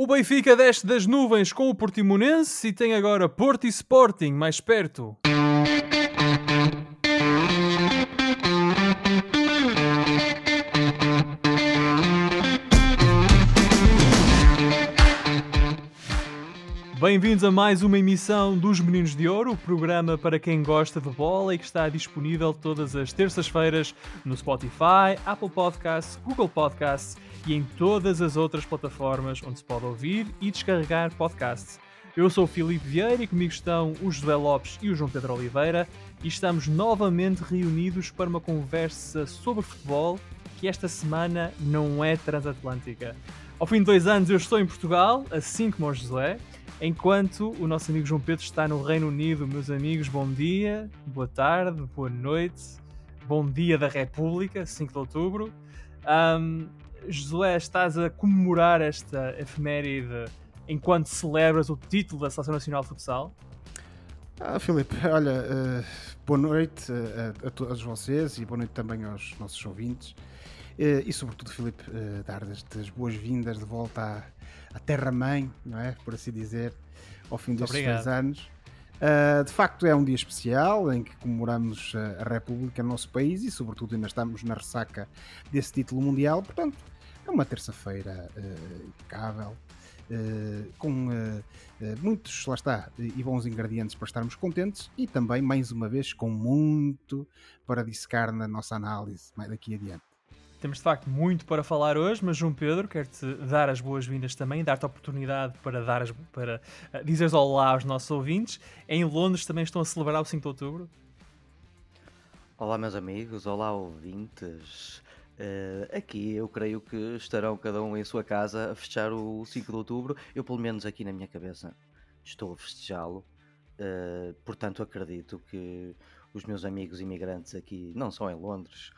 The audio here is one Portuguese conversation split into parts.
O Benfica desce das nuvens com o Portimonense e tem agora Porto e Sporting mais perto. Bem-vindos a mais uma emissão dos Meninos de Ouro, o programa para quem gosta de bola e que está disponível todas as terças-feiras no Spotify, Apple Podcasts, Google Podcasts e em todas as outras plataformas onde se pode ouvir e descarregar podcasts. Eu sou o Filipe Vieira e comigo estão o José Lopes e o João Pedro Oliveira e estamos novamente reunidos para uma conversa sobre futebol que esta semana não é transatlântica. Ao fim de dois anos eu estou em Portugal, assim como o José, Enquanto o nosso amigo João Pedro está no Reino Unido, meus amigos, bom dia, boa tarde, boa noite, bom dia da República, 5 de outubro. Um, Josué, estás a comemorar esta efeméride enquanto celebras o título da Seleção Nacional de Futsal? Ah, Filipe, olha, uh, boa noite a, a, todos vocês e boa noite também aos nossos ouvintes. Uh, e sobretudo, Filipe, uh, dar as boas-vindas de volta a terra-mãe, não é? Por assim dizer, ao fim destes Obrigado. dois anos. Uh, de facto, é um dia especial em que comemoramos a República no nosso país e, sobretudo, ainda estamos na ressaca desse título mundial. Portanto, é uma terça-feira uh, impecável, uh, com muitos, lá está, e bons ingredientes para estarmos contentes e também, mais uma vez, com muito para dissecar na nossa análise mais daqui adiante. Temos de facto muito para falar hoje, mas João Pedro, quero-te dar as boas-vindas também, dar-te a oportunidade para, dar as, para uh, dizeres olá aos nossos ouvintes. Em Londres também estão a celebrar o 5 de outubro. Olá, meus amigos, olá, ouvintes. Uh, aqui eu creio que estarão cada um em sua casa a festejar o 5 de outubro. Eu, pelo menos aqui na minha cabeça, estou a festejá-lo. Uh, portanto, acredito que os meus amigos imigrantes aqui, não só em Londres,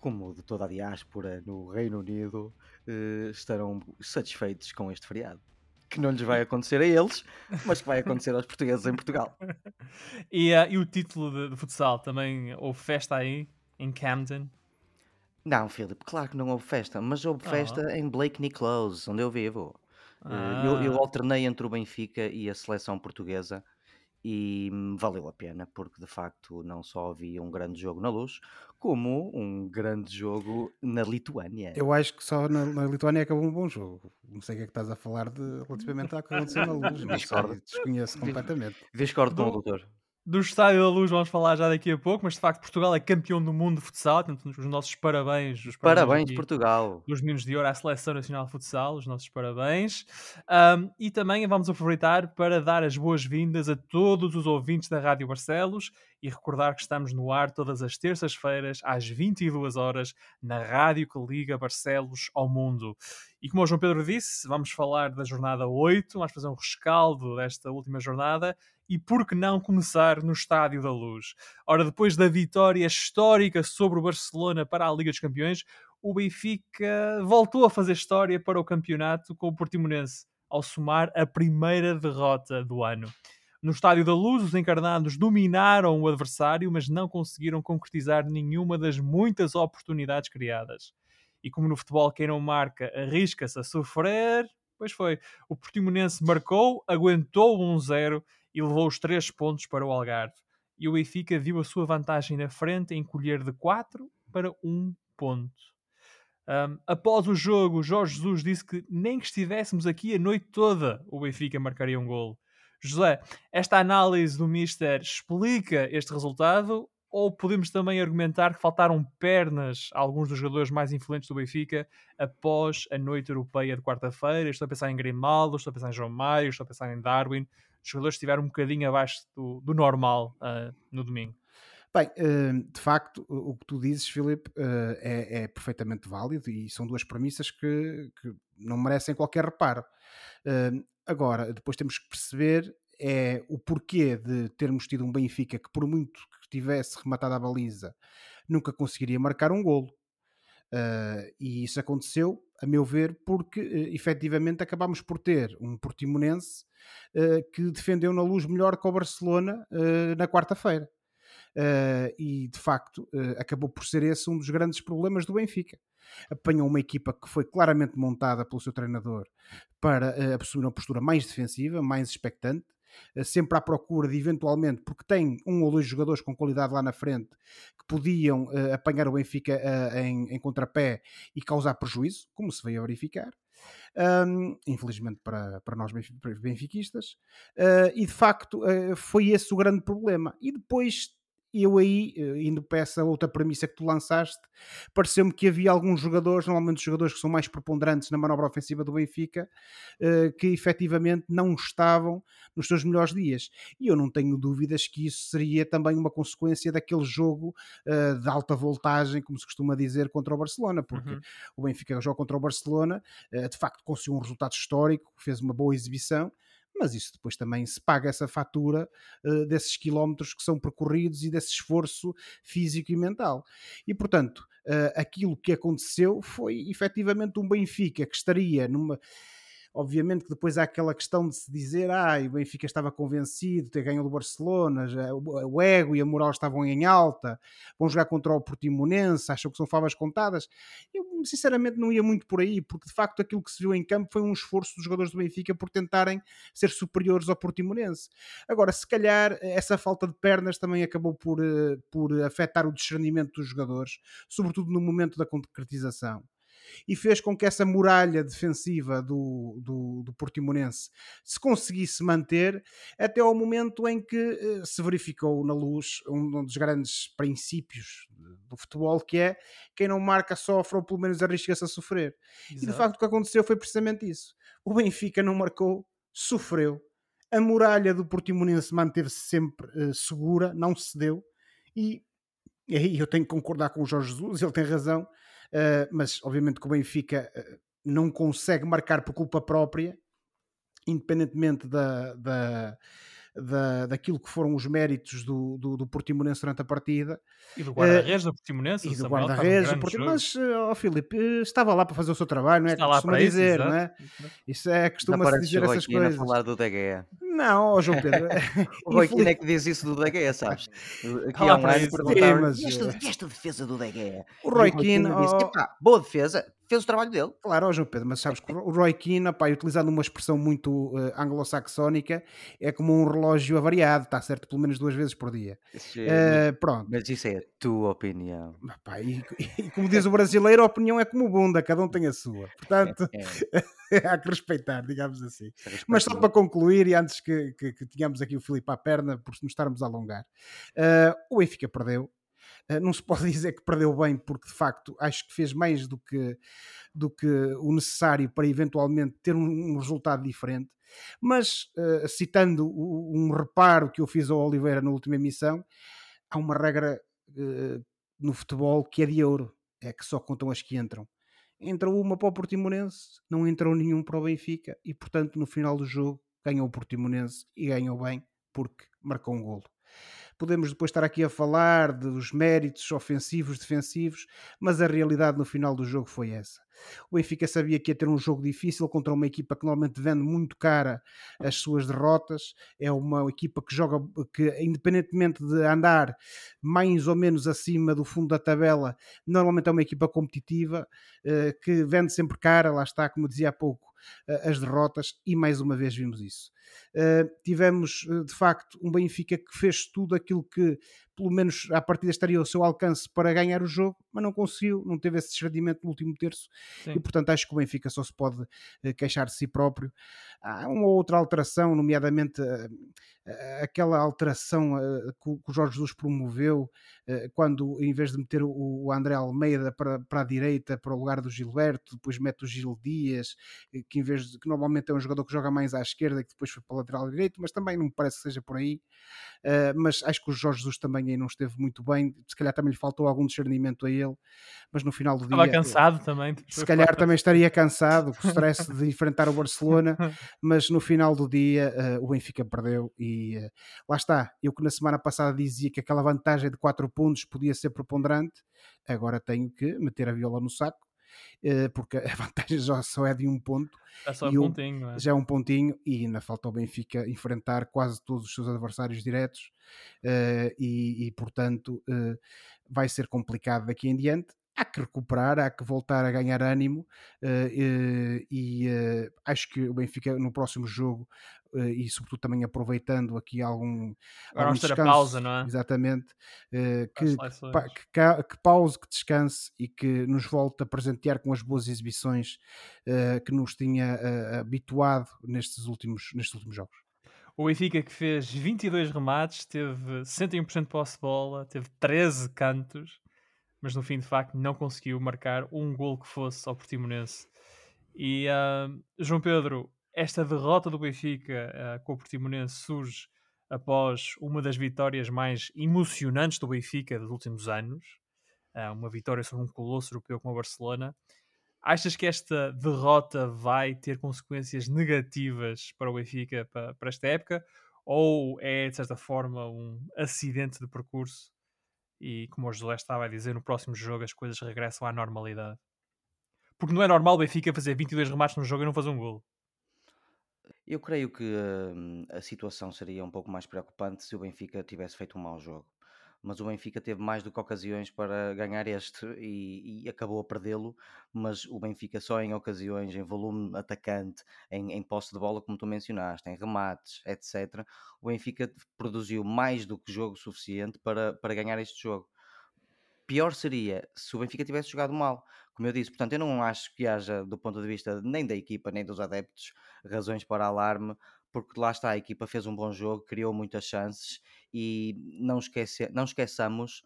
como de toda a diáspora no Reino Unido, uh, estarão satisfeitos com este feriado. Que não lhes vai acontecer a eles, mas que vai acontecer aos portugueses em Portugal. e, uh, e o título de, de, futsal também houve festa aí, em Camden? Não, Filipe, claro que não houve festa, mas houve oh. festa em Blakeney Close, onde eu vivo. Ah. Eu, eu ah. alternei entre o Benfica e a seleção portuguesa e valeu a pena, porque de facto não só havia um grande jogo na luz, como um grande jogo na Lituânia. Eu acho que só na, na Lituânia acabou um bom jogo. Não sei o que é que estás a falar de, relativamente ao que aconteceu na luz, mas desconheço completamente. Discordo com o doutor do Estádio da Luz vamos falar já daqui a pouco, mas de facto Portugal é campeão do mundo de futsal, portanto os nossos parabéns. Os parabéns, parabéns Portugal. Dos Meninos de Ouro à Seleção Nacional de Futsal, os nossos parabéns. Um, e também vamos aproveitar para dar as boas-vindas a todos os ouvintes da Rádio Barcelos e recordar que estamos no ar todas as terças-feiras às 22 horas na rádio que liga Barcelos ao mundo. E como o João Pedro disse, vamos falar da jornada 8, vamos fazer um rescaldo desta última jornada e por que não começar no Estádio da Luz? Ora, depois da vitória histórica sobre o Barcelona para a Liga dos Campeões, o Benfica voltou a fazer história para o campeonato com o Portimonense, ao somar a primeira derrota do ano. No Estádio da Luz, os encarnados dominaram o adversário, mas não conseguiram concretizar nenhuma das muitas oportunidades criadas. E como no futebol quem não marca arrisca-se a sofrer, pois foi. O Portimonense marcou, aguentou 1-0 e levou os 3 pontos para o Algarve. E o Benfica viu a sua vantagem na frente em colher de 4 para 1 ponto. Um, após o jogo, Jorge Jesus disse que nem que estivéssemos aqui a noite toda, o Benfica marcaria um golo. José, esta análise do Mister explica este resultado ou podemos também argumentar que faltaram pernas a alguns dos jogadores mais influentes do Benfica após a noite europeia de quarta-feira? Estou a pensar em Grimaldo, estou a pensar em João Mário, estou a pensar em Darwin. Os jogadores estiveram um bocadinho abaixo do, do normal uh, no domingo. Bem, eh, de facto, o que tu dizes, Filipe, eh, é, é, perfeitamente válido e são duas premissas que, que não merecem qualquer reparo. Agora, depois temos que perceber é o porquê de termos tido um Benfica que, por muito que tivesse rematado a baliza, nunca conseguiria marcar um golo. E isso aconteceu, a meu ver, porque uh, efetivamente acabámos por ter um Portimonense uh, que defendeu na luz melhor que o Barcelona uh, na quarta-feira. E de facto acabou por ser esse um dos grandes problemas do Benfica. Apanhou uma equipa que foi claramente montada pelo seu treinador para assumir uma postura mais defensiva, mais expectante, sempre à procura de eventualmente, porque tem um ou dois jogadores com qualidade lá na frente que podiam uh, apanhar o Benfica uh, em, em, contrapé e causar prejuízo, como se veio a verificar. Um, infelizmente para, para nós benfiquistas, uh, e de facto foi esse o grande problema. E depois eu aí, eh, indo para essa outra premissa que tu lançaste, pareceu-me que havia alguns jogadores, normalmente jogadores que são mais preponderantes na manobra ofensiva do Benfica, eh, que efetivamente não estavam nos seus melhores dias. E eu não tenho dúvidas que isso seria também uma consequência daquele jogo eh, de alta voltagem, como se costuma dizer, contra o Barcelona, porque uhum. o Benfica joga contra o Barcelona, de facto conseguiu um resultado histórico, fez uma boa exibição mas isso depois também se paga essa fatura uh, desses quilómetros que são percorridos e desse esforço físico e mental. E portanto, uh, aquilo que aconteceu foi efetivamente um Benfica que estaria numa Obviamente que depois há aquela questão de se dizer ah, o Benfica estava convencido ter ganho do Barcelona, já, o ego e a moral estavam em alta, vão jogar contra o Portimonense, acham que são favas contadas. Eu sinceramente não ia muito por aí, porque de facto aquilo que se viu em campo foi um esforço dos jogadores do Benfica por tentarem ser superiores ao Portimonense. Agora, se calhar essa falta de pernas também acabou por, eh, por afetar o discernimento dos jogadores, sobretudo no momento da concretização e fez com que essa muralha defensiva do, do, do Portimonense se conseguisse manter até ao momento em que uh, se verificou na luz um, um dos grandes princípios do futebol que é quem não marca sofre ou pelo menos arrisca-se a sofrer. Exato. E de facto o que aconteceu foi precisamente isso. O Benfica não marcou, sofreu. A muralha do Portimonense manteve-se sempre uh, segura, não cedeu e e aí eu tenho que concordar com o Jorge Jesus, ele tem razão. Uh, mas obviamente que o Benfica uh, não consegue marcar por culpa própria, independentemente da, da, da, daquilo que foram os méritos do, do, do Portimonense durante a partida. E do guarda-redes uh, do Portimonense. E do guarda-redes do Portimonense. Mas, ó oh, Filipe, estava lá para fazer o seu trabalho, não é? Está lá para dizer, isso, não é? Isso é, costuma-se dizer essas coisas. falar do DGE. Não, oh João Pedro. o Rui Quino é que diz isso do DGE, sabes? Aqui há um ano perguntaram esta defesa do DGE? O Roy Keane... Oh... Boa defesa, fez o trabalho dele. Claro, João Pedro, mas sabes que o Roy Keane, pá, utilizando uma expressão muito uh, anglo-saxónica, é como um relógio avariado, está certo pelo menos duas vezes por dia. Uh, pronto. Mas isso é a tua opinião. Pá, e, e, como diz o brasileiro, a opinião é como bunda, cada um tem a sua. Portanto, é. há que respeitar, digamos assim. Mas só para concluir, e antes que, que, que tenhamos aqui o Filipe à perna, por nos estarmos a alongar, uh, o Benfica perdeu, eh, não se pode dizer que perdeu bem, porque de facto acho que fez mais do que, do que o necessário para eventualmente ter um, um resultado diferente. Mas, uh, citando um reparo que eu fiz ao Oliveira na última emissão, há uma regra uh, no futebol que é de ouro: é que só contam as que entram. Entrou uma para o Portimonense, não entrou nenhum para o Benfica, e portanto, no final do jogo, ganhou o Portimonense e ganhou bem porque marcou um golo. Podemos depois estar aqui a falar dos méritos ofensivos, defensivos, mas a realidade no final do jogo foi essa. O Benfica sabia que ia ter um jogo difícil contra uma equipa que normalmente vende muito cara as suas derrotas. É uma equipa que joga, que independentemente de andar mais ou menos acima do fundo da tabela, normalmente é uma equipa competitiva eh, que vende sempre cara. Lá está, como dizia há pouco, eh, as derrotas e mais uma vez vimos isso. Uh, tivemos de facto um Benfica que fez tudo aquilo que pelo menos à partida estaria ao seu alcance para ganhar o jogo, mas não conseguiu, não teve esse discernimento no último terço Sim. e portanto acho que o Benfica só se pode uh, queixar de si próprio. Há uma outra alteração, nomeadamente aquela alteração que o Jorge Jesus promoveu quando em vez de meter o André Almeida para, para a direita, para o lugar do Gilberto, depois mete o Gil Dias, que em vez de que normalmente é um jogador que joga mais à esquerda, que depois foi para o lateral direito, mas também não me parece que seja por aí. Mas acho que o Jorge Jesus também aí não esteve muito bem, se calhar também lhe faltou algum discernimento a ele, mas no final do dia. Estava cansado também. Se calhar também estaria cansado, com o stress de enfrentar o Barcelona, mas no final do dia uh, o Benfica perdeu e uh, lá está. Eu que na semana passada dizia que aquela vantagem de 4 pontos podia ser preponderante, agora tenho que meter a viola no saco porque a vantagem já só é de um ponto. É só um pontinho, é? Já é um pontinho e ainda falta ao Benfica enfrentar quase todos os seus adversários diretos uh, e, e, portanto, vai ser complicado daqui em diante há que recuperar, há que voltar a ganhar ânimo uh, uh, e uh, acho que o Benfica no próximo jogo e sobretudo também aproveitando aqui algum, Agora algum descanso, pausa, não é? Exatamente, que, que, que, pause, que descanse e que nos volte a presentear com as boas exibições que nos tinha habituado nestes últimos, nestes últimos jogos. O Benfica que fez 22 remates, teve 101% de posse de bola, teve 13 cantos, mas no fim de facto não conseguiu marcar um gol que fosse ao Portimonense. E uh, João Pedro, esta derrota do Benfica uh, com o Portimonense surge após uma das vitórias mais emocionantes do Benfica dos últimos anos, uh, uma vitória sobre um colosso europeu como o Barcelona. Achas que esta derrota vai ter consequências negativas para o Benfica para, para esta época? Ou é, de certa forma, um acidente de percurso e como o José estava a dizer, no próximo jogo as coisas regressam à normalidade. Porque não é normal o Benfica fazer 22 remates num jogo e não fazer um gol. Eu creio que hum, a situação seria um pouco mais preocupante se o Benfica tivesse feito um mau jogo. Mas o Benfica teve mais do que ocasiões para ganhar este e, e acabou a perdê-lo. Mas o Benfica só em ocasiões, em volume atacante, em, em posse de bola, como tu mencionaste, em remates, etc. O Benfica produziu mais do que jogo suficiente para, para ganhar este jogo. Pior seria se o Benfica tivesse jogado mal, como eu disse. Portanto, eu não acho que haja, do ponto de vista nem da equipa nem dos adeptos, razões para alarme, porque lá está, a equipa fez um bom jogo, criou muitas chances e não, esquece, não esqueçamos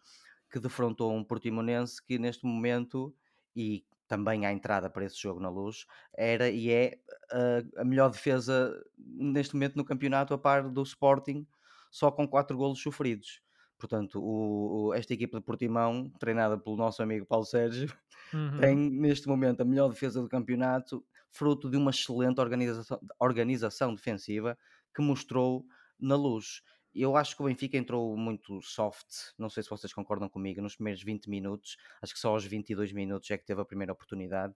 que defrontou um Portimonense que neste momento, e também à entrada para esse jogo na luz, era e é a, a melhor defesa neste momento no campeonato, a par do Sporting, só com 4 golos sofridos. Portanto, o, o, esta equipa de Portimão, treinada pelo nosso amigo Paulo Sérgio, uhum. tem neste momento a melhor defesa do campeonato, fruto de uma excelente organização, organização defensiva que mostrou na luz. Eu acho que o Benfica entrou muito soft, não sei se vocês concordam comigo, nos primeiros 20 minutos, acho que só aos 22 minutos é que teve a primeira oportunidade.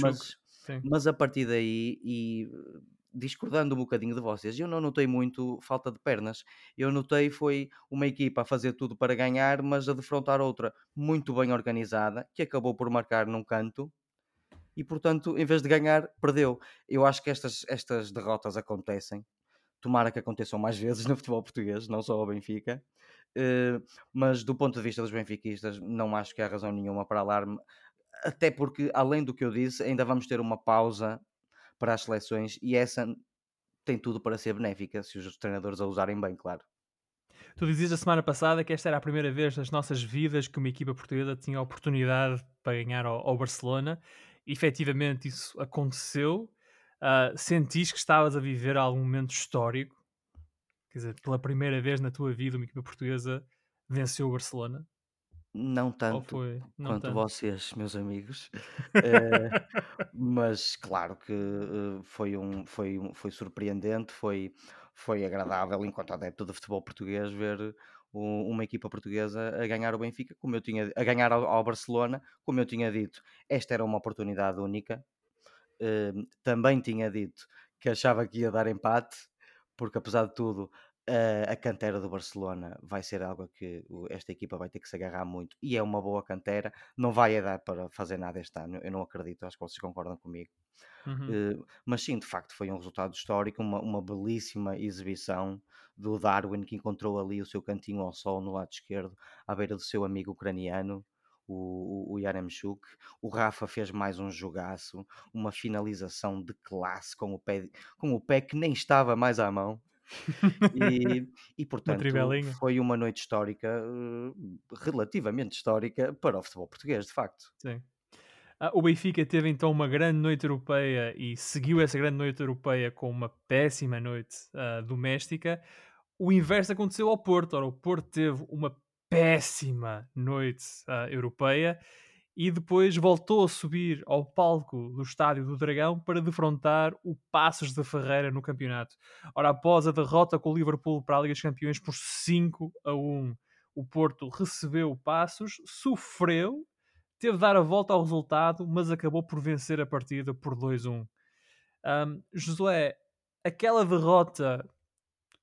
Mas, mas a partir daí, e discordando um bocadinho de vocês, eu não notei muito falta de pernas. Eu notei foi uma equipa a fazer tudo para ganhar, mas a defrontar outra muito bem organizada, que acabou por marcar num canto e, portanto, em vez de ganhar, perdeu. Eu acho que estas, estas derrotas acontecem. Tomara que aconteçam mais vezes no futebol português, não só ao Benfica. Uh, mas do ponto de vista dos benfiquistas, não acho que há razão nenhuma para alarme. Até porque, além do que eu disse, ainda vamos ter uma pausa para as seleções e essa tem tudo para ser benéfica, se os treinadores a usarem bem, claro. Tu dizias a semana passada que esta era a primeira vez nas nossas vidas que uma equipa portuguesa tinha a oportunidade para ganhar ao, ao Barcelona. Efetivamente isso aconteceu. Uh, sentis que estavas a viver algum momento histórico? Quer dizer, pela primeira vez na tua vida uma equipa portuguesa venceu o Barcelona? Não tanto foi? Não quanto tanto. vocês, meus amigos. uh, mas claro que uh, foi, um, foi, um, foi surpreendente, foi, foi agradável enquanto adepto de futebol português ver uma equipa portuguesa a ganhar o Benfica, como eu tinha a ganhar ao, Barcelona, como eu tinha dito, esta era uma oportunidade única. Uh, também tinha dito que achava que ia dar empate, porque apesar de tudo Uh, a cantera do Barcelona vai ser algo que esta equipa vai ter que se agarrar muito e é uma boa cantera. Não vai dar para fazer nada este ano, eu não acredito, acho que vocês concordam comigo. Uhum. Uh, mas sim, de facto, foi um resultado histórico, uma, uma belíssima exibição do Darwin que encontrou ali o seu cantinho ao sol no lado esquerdo, à beira do seu amigo ucraniano. O, o, o Yaremchuk, o Rafa fez mais um jogaço, uma finalização de classe com o pé, com o pé que nem estava mais à mão, e, e portanto foi uma noite histórica, uh, relativamente histórica, para o futebol português, de facto. Sim. Ah, o Benfica teve então uma grande noite europeia e seguiu essa grande noite europeia com uma péssima noite uh, doméstica. O inverso aconteceu ao Porto. Ora, o Porto teve uma péssima noite uh, europeia e depois voltou a subir ao palco do Estádio do Dragão para defrontar o Passos da Ferreira no campeonato. Ora, após a derrota com o Liverpool para a Liga dos Campeões por 5 a 1, o Porto recebeu o Passos, sofreu, teve de dar a volta ao resultado, mas acabou por vencer a partida por 2-1. Um, Josué, aquela derrota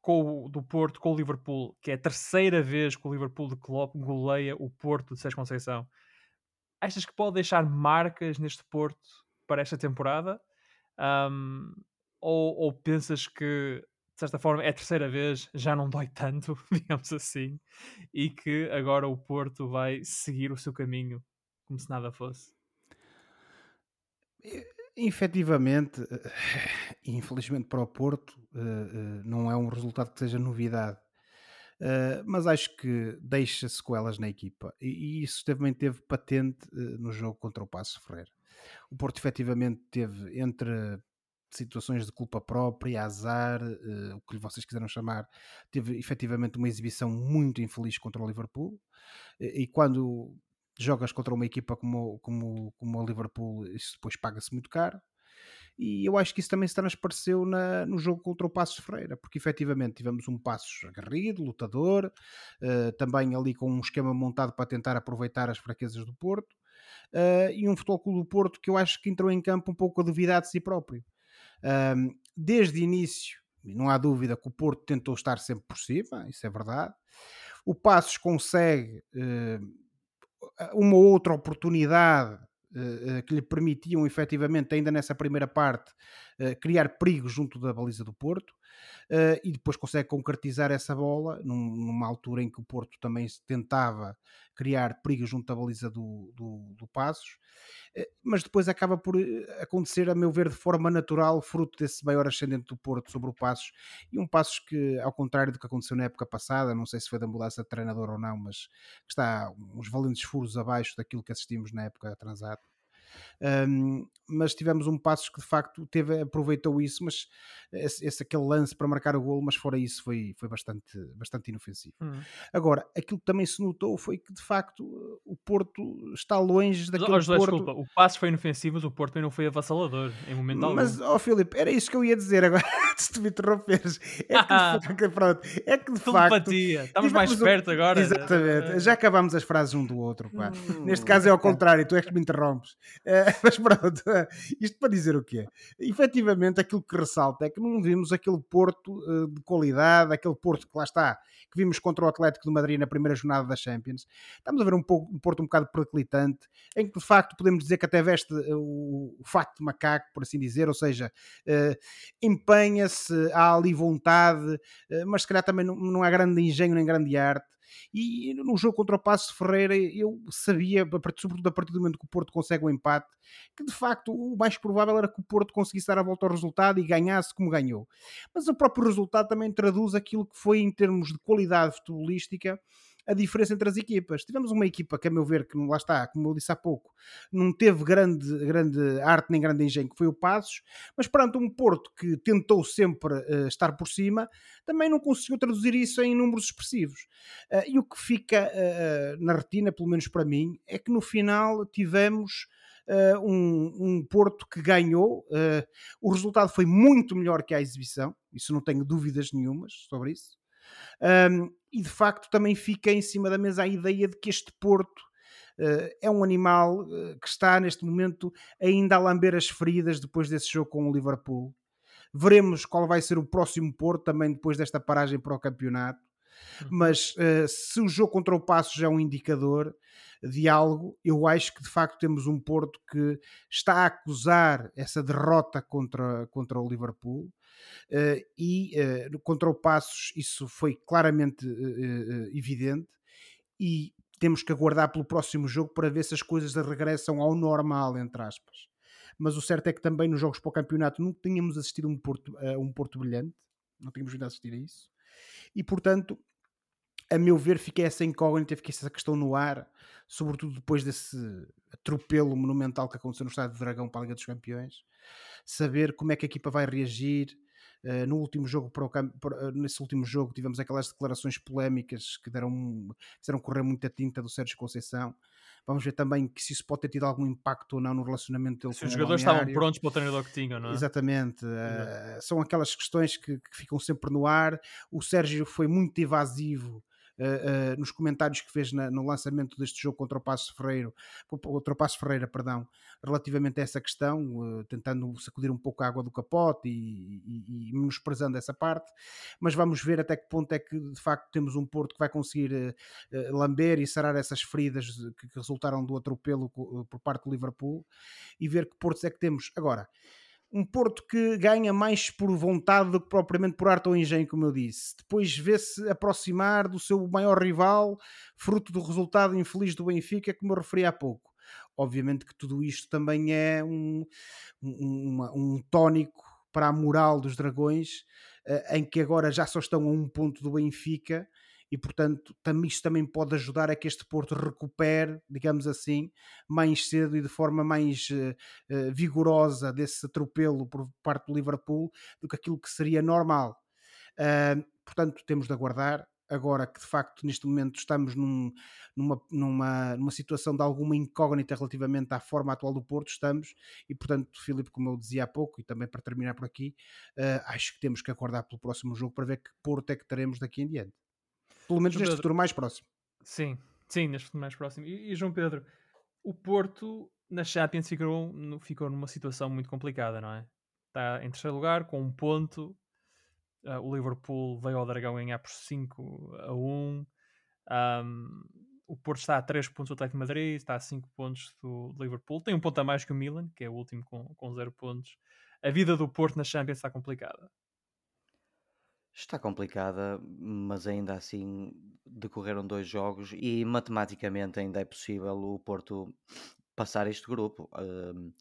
com o, do Porto com o Liverpool, que é a terceira vez que o Liverpool de Klopp goleia o Porto de Sérgio Conceição, achas que pode deixar marcas neste Porto para esta temporada? Um, ou, ou, pensas que de certa forma é a terceira vez, já não dói tanto, digamos assim, e que agora o Porto vai seguir o seu caminho como se nada fosse? Efetivamente, infelizmente para o Porto, eh, eh, não é um resultado que seja novidade. Mas acho que deixa sequelas na equipa e, isso também teve patente no jogo contra o Passo Ferreira. O Porto efetivamente teve entre situações de culpa própria, azar, o que vocês quiseram chamar, teve efetivamente uma exibição muito infeliz contra o Liverpool e quando jogas contra uma equipa como, como, como o Liverpool, isso depois paga-se muito caro e eu acho que isso também se transpareceu na, no jogo contra o Passos Ferreira, porque efetivamente tivemos um Passos agarrido, lutador, uh, também ali com um esquema montado para tentar aproveitar as fraquezas do Porto, uh, e um Futebol Clube do Porto que eu acho que entrou em campo um pouco a duvidar de si próprio. Uh, desde o início, não há dúvida que o Porto tentou estar sempre por cima, isso é verdade. O Passos consegue eh, uma outra oportunidade uh, que lhe permitiam efetivamente, ainda nessa primeira parte, criar perigo junto da baliza do Porto. Uh, e depois consegue concretizar essa bola num, numa altura em que o Porto também tentava criar perigo junto à baliza do, do, do Passos, uh, mas depois acaba por acontecer, a meu ver, de forma natural, fruto desse maior ascendente do Porto sobre o Passos, e um Passos que, ao contrário do que aconteceu na época passada, não sei se foi da mudança de treinador ou não, mas está uns valentes furos abaixo daquilo que assistimos na época transata. Um, mas tivemos um passo que de facto teve, aproveitou isso, mas esse, esse, aquele lance para marcar o gol, mas fora isso foi, foi bastante, bastante inofensivo. Hum. Agora, aquilo que também se notou foi que de facto o Porto está longe daquele mas, oh, Porto... Desculpa, o passo foi inofensivo, mas o Porto não foi avassalador em momento algum. Mas, ó oh, Filipe, era isso que eu ia dizer agora, antes de me interromperes. É que de facto, pronto, é que de Telepatia. facto... Estamos mais perto um... agora. Exatamente, já acabámos as frases um do outro, pá. Hum. Neste caso é ao contrário, tu é que me interrompes. Uh, mas pronto, isto para dizer o quê? Efetivamente, aquilo que ressalta é que não vimos aquele Porto uh, de qualidade, aquele Porto que lá está, que vimos contra o Atlético de Madrid na primeira jornada da Champions. Estamos a ver um, pouco, um Porto um bocado perclitante, em que de facto podemos dizer que até veste uh, o, o de macaco, por assim dizer, ou seja, empenha-se, há ali vontade, mas se calhar também não, não há grande engenho nem grande arte. E no jogo contra o Passo Ferreira, eu sabia, sobretudo a partir do momento que o Porto consegue o empate, que de facto o mais provável era que o Porto conseguisse dar a volta ao resultado e ganhasse como ganhou. Mas o próprio resultado também traduz aquilo que foi em termos de qualidade futebolística a diferença entre as equipas. Tivemos uma equipa que, a meu ver, que lá está, como eu disse há pouco, não teve grande, grande arte nem grande engenho, que foi o Passos, mas perante um Porto que tentou sempre uh, estar por cima, também não conseguiu traduzir isso em números expressivos. Uh, e o que fica uh, na retina, pelo menos para mim, é que no final tivemos. Uh, um, um, Porto que ganhou. Uh, o resultado foi muito melhor que a exibição, isso não tenho dúvidas nenhumas sobre isso. Um, e de facto também fica em cima da mesa a ideia de que este Porto uh, é um animal uh, que está neste momento ainda a lamber as feridas depois desse jogo com o Liverpool. Veremos qual vai ser o próximo Porto também depois desta paragem para o campeonato. Uhum. Mas uh, se o jogo contra o Passo já é um indicador de algo, eu acho que de facto temos um Porto que está a acusar essa derrota contra, contra o Liverpool e uh, contra o Passos isso foi claramente uh, evidente e temos que aguardar pelo próximo jogo para ver se as coisas regressam ao normal, entre aspas. Mas o certo é que também nos jogos para o campeonato não tínhamos assistido um Porto, a um Porto brilhante, não tínhamos vindo a assistir a isso, e portanto, a meu ver, fica essa incógnita, fica essa questão no ar, sobretudo depois desse atropelo monumental que aconteceu no Estádio do Dragão para a Liga dos Campeões, saber como é que a equipa vai reagir, Uh, no último jogo, para o, para, uh, nesse último jogo, tivemos aquelas declarações polémicas que deram, fizeram correr muita tinta do Sérgio Conceição. Vamos ver também que se isso pode ter tido algum impacto ou não no relacionamento dele se com os jogadores estavam prontos para o treinador que tinham, não é? Exatamente. Uh, são aquelas questões que, que, ficam sempre no ar. O Sérgio foi muito evasivo uh, nos comentários que fez na, no lançamento deste jogo contra o Passo Ferreira, contra o Passo Ferreira, perdão, relativamente a essa questão, uh, tentando sacudir um pouco a água do capote e, e, e, menosprezando essa parte, mas vamos ver até que ponto é que de facto temos um Porto que vai conseguir lamber e sarar essas feridas que, que resultaram do atropelo por parte do Liverpool e ver que Portos é que temos. Agora, um Porto que ganha mais por vontade do que propriamente por arte ou engenho, como eu disse. Depois vê-se aproximar do seu maior rival, fruto do resultado infeliz do Benfica, como eu referi há pouco. Obviamente que tudo isto também é um, um, um tónico para a moral dos dragões, eh, em que agora já só estão a um ponto do Benfica e portanto isto também pode ajudar a que este Porto recupere, digamos assim, mais cedo e de forma mais uh, uh, vigorosa desse atropelo por parte do Liverpool do que aquilo que seria normal. Uh, portanto, temos de aguardar. Agora que de facto neste momento estamos num, numa, numa, numa situação de alguma incógnita relativamente à forma atual do Porto, estamos, e portanto, Filipe, como eu dizia há pouco, e também para terminar por aqui, acho que temos que aguardar pelo próximo jogo para ver que Porto é que teremos daqui em diante. Pelo menos neste futuro mais próximo. Sim, sim, neste futuro mais próximo. E, e, João Pedro, o Porto na Champions ficou, ficou numa situação muito complicada, não é? Está em terceiro lugar, com um ponto. Uh, o Liverpool veio ao Dragão ganhar por 5 a 1. Um, o Porto está a 3 pontos do Atlético de Madrid, está a 5 pontos do Liverpool. Tem um ponto a mais que o Milan, que é o último com, com 0 pontos. A vida do Porto na Champions está complicada. Está complicada, mas ainda assim decorreram dois jogos e matematicamente ainda é possível o Porto passar este grupo. Um,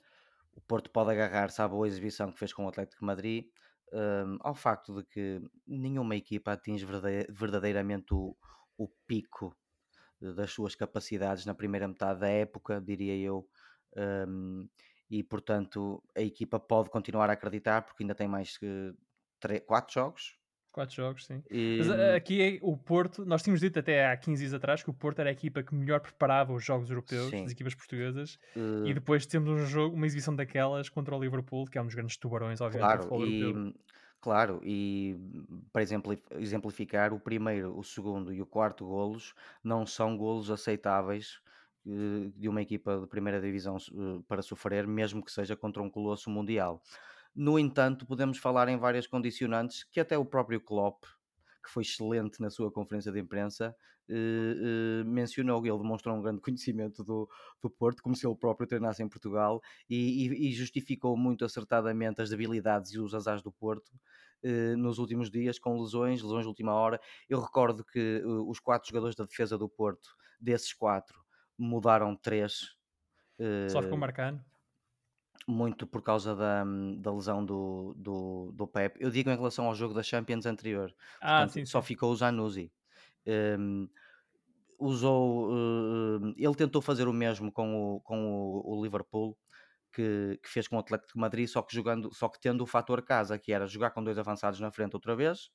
o Porto pode agarrar-se à boa exibição que fez com o Atlético Madrid, um, ao facto de que nenhuma equipa atinge verdadeiramente o, o pico das suas capacidades na primeira metade da época, diria eu. Um, e portanto a equipa pode continuar a acreditar porque ainda tem mais que 3, 4 jogos Quatro jogos, sim. E... Mas eh, aqui é o Porto, nós tínhamos dito até há 15 dias atrás que o Porto era a equipa que melhor preparava os jogos europeus, sim. as equipas portuguesas, uh... e depois temos um jogo, uma exibição daquelas contra o Liverpool, que é um dos grandes tubarões, obviamente, claro, e, Claro, e para exemplificar, o primeiro, o segundo e o quarto golos não são golos aceitáveis eh, de uma equipa de primeira divisão para sofrer, mesmo que seja contra um colosso mundial. No entanto, podemos falar em várias condicionantes que até o próprio Klopp, que foi excelente na sua conferência de imprensa, eh, eh, mencionou. Ele demonstrou um grande conhecimento do, do Porto, como se ele próprio treinasse em Portugal, e, e, e justificou muito acertadamente as debilidades e os azares do Porto eh, nos últimos dias, com lesões, lesões de última hora. Eu recordo que eh, os quatro jogadores da defesa do Porto, desses quatro, mudaram três. Só ficou marcando muito por causa da, da lesão do, do, do Pep. Eu digo em relação ao jogo da Champions anterior. Ah, Portanto, sim, só sim. ficou o Zanuzzi. Um, usou. Uh, ele tentou fazer o mesmo com o, com o, o Liverpool. Que, que, fez com o Atlético de Madrid, só que jogando, só que tendo o fator casa, que era jogar com dois avançados na frente outra vez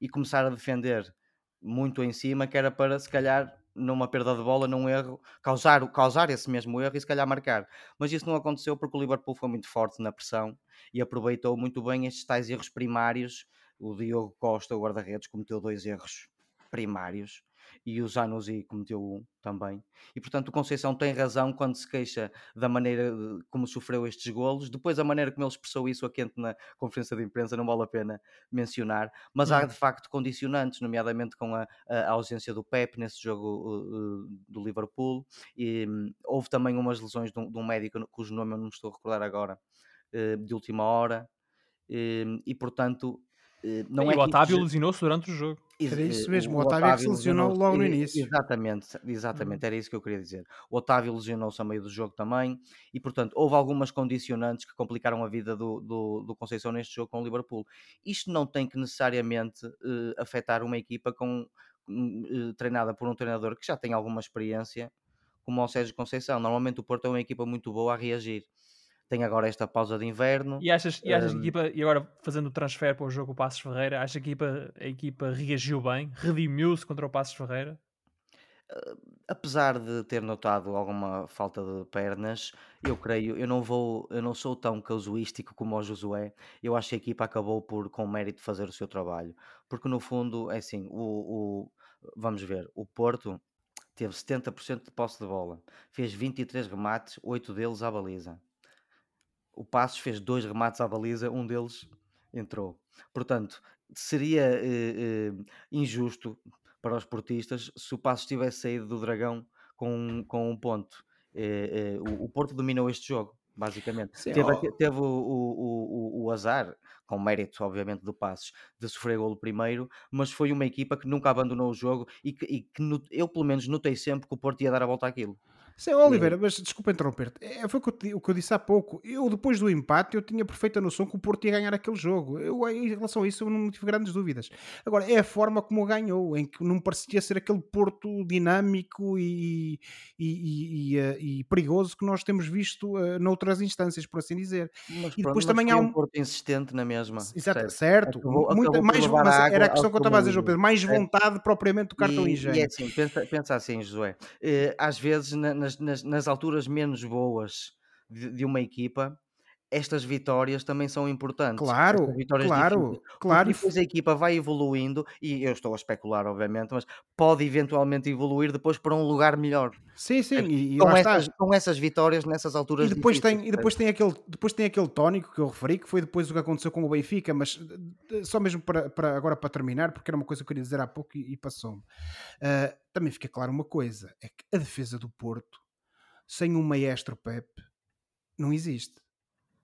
e começar a defender muito em cima, que era para se calhar numa perda de bola, num erro, causar, causar esse mesmo erro e se calhar marcar. Mas isso não aconteceu porque o Liverpool foi muito forte na pressão e aproveitou muito bem estes tais erros primários. O Diogo Costa, o guarda-redes, cometeu dois erros primários e o Zanuzzi cometeu um também. E portanto o Conceição tem razão quando se queixa da maneira como sofreu estes golos. Depois a maneira como ele expressou isso a quente na conferência de imprensa não vale a pena mencionar. Mas há de facto condicionantes, nomeadamente com a, a ausência do Pep nesse jogo uh, do Liverpool. E um, houve também umas lesões de um, de um, médico cujo nome eu não me estou a recordar agora, uh, de última hora. Uh, e portanto eh, não e é o Otávio que... lesionou-se durante o jogo. Era isso mesmo, o, o Otávio, Otávio se lesionou logo no início. Exatamente, exatamente, hum. era isso que eu queria dizer. O Otávio lesionou-se a meio do jogo também e, portanto, houve algumas condicionantes que complicaram a vida do, do, do Conceição neste jogo com o Liverpool. Isto não tem que necessariamente uh, afetar uma equipa com, uh, treinada por um treinador que já tem alguma experiência, como o Sérgio Conceição. Normalmente o Porto é uma equipa muito boa a reagir tem agora esta pausa de inverno. E achas, e achas um... que a equipa, e agora fazendo o transfer para o jogo o Passos Ferreira, achas que a equipa, a equipa reagiu bem? Redimiu-se contra o Passos Ferreira? Uh, apesar de ter notado alguma falta de pernas, eu creio, eu não vou, eu não sou tão casuístico como o Josué. Eu acho que a equipa acabou por, com mérito, fazer o seu trabalho, porque no fundo é assim, o, o vamos ver, o Porto teve 70% de posse de bola, fez 23 remates, 8 deles à baliza. O Passos fez dois remates à baliza, um deles entrou. Portanto, seria eh, eh, injusto para os portistas se o Passos tivesse saído do Dragão com, com um ponto. Eh, eh, o, o Porto dominou este jogo, basicamente. Sim, teve ó. teve o, o, o, o azar, com mérito, obviamente, do Passos, de sofrer golo primeiro, mas foi uma equipa que nunca abandonou o jogo e que, e que no- eu, pelo menos, notei sempre que o Porto ia dar a volta àquilo. Sim, Oliveira, mas desculpa interromper-te. É, foi o que, eu, te- o que eu disse há pouco. Eu, depois do empate, eu tinha perfeita noção que o Porto ia ganhar aquele jogo. Eu, em relação a isso, eu não tive grandes dúvidas. Agora, é a forma como ganhou, em que não parecia ser aquele Porto dinâmico e, e, e- e, eh, perigoso que nós temos visto eh, noutras instâncias, por assim dizer. Mas, E depois também há um um. Porto insistente na mesma. Exato, certo, Acabou- muita, acabou mais, mas a era a questão que eu estava a dizer, João. Pedro, mais É. vontade propriamente do cartão E, e é assim, pensa, pensa assim, Josué. eh, às vezes, na- nas, nas, alturas menos boas de, de uma equipa, estas vitórias também são importantes. Claro, claro, difíceis. Claro. e depois a equipa vai evoluindo, e eu estou a especular, obviamente, mas pode eventualmente evoluir depois para um lugar melhor. Sim, sim, e, e Com essas, com essas vitórias nessas alturas E depois, difíceis. tem, e depois, tem aquele, depois tem aquele tónico que eu referi, que foi depois o que aconteceu com o Benfica, mas eh, só mesmo para, para- agora para terminar, porque era uma coisa que eu queria dizer há pouco e, e passou-me. Ah, também fica claro uma coisa: é que a defesa do Porto, sem um maestro Pep, não existe.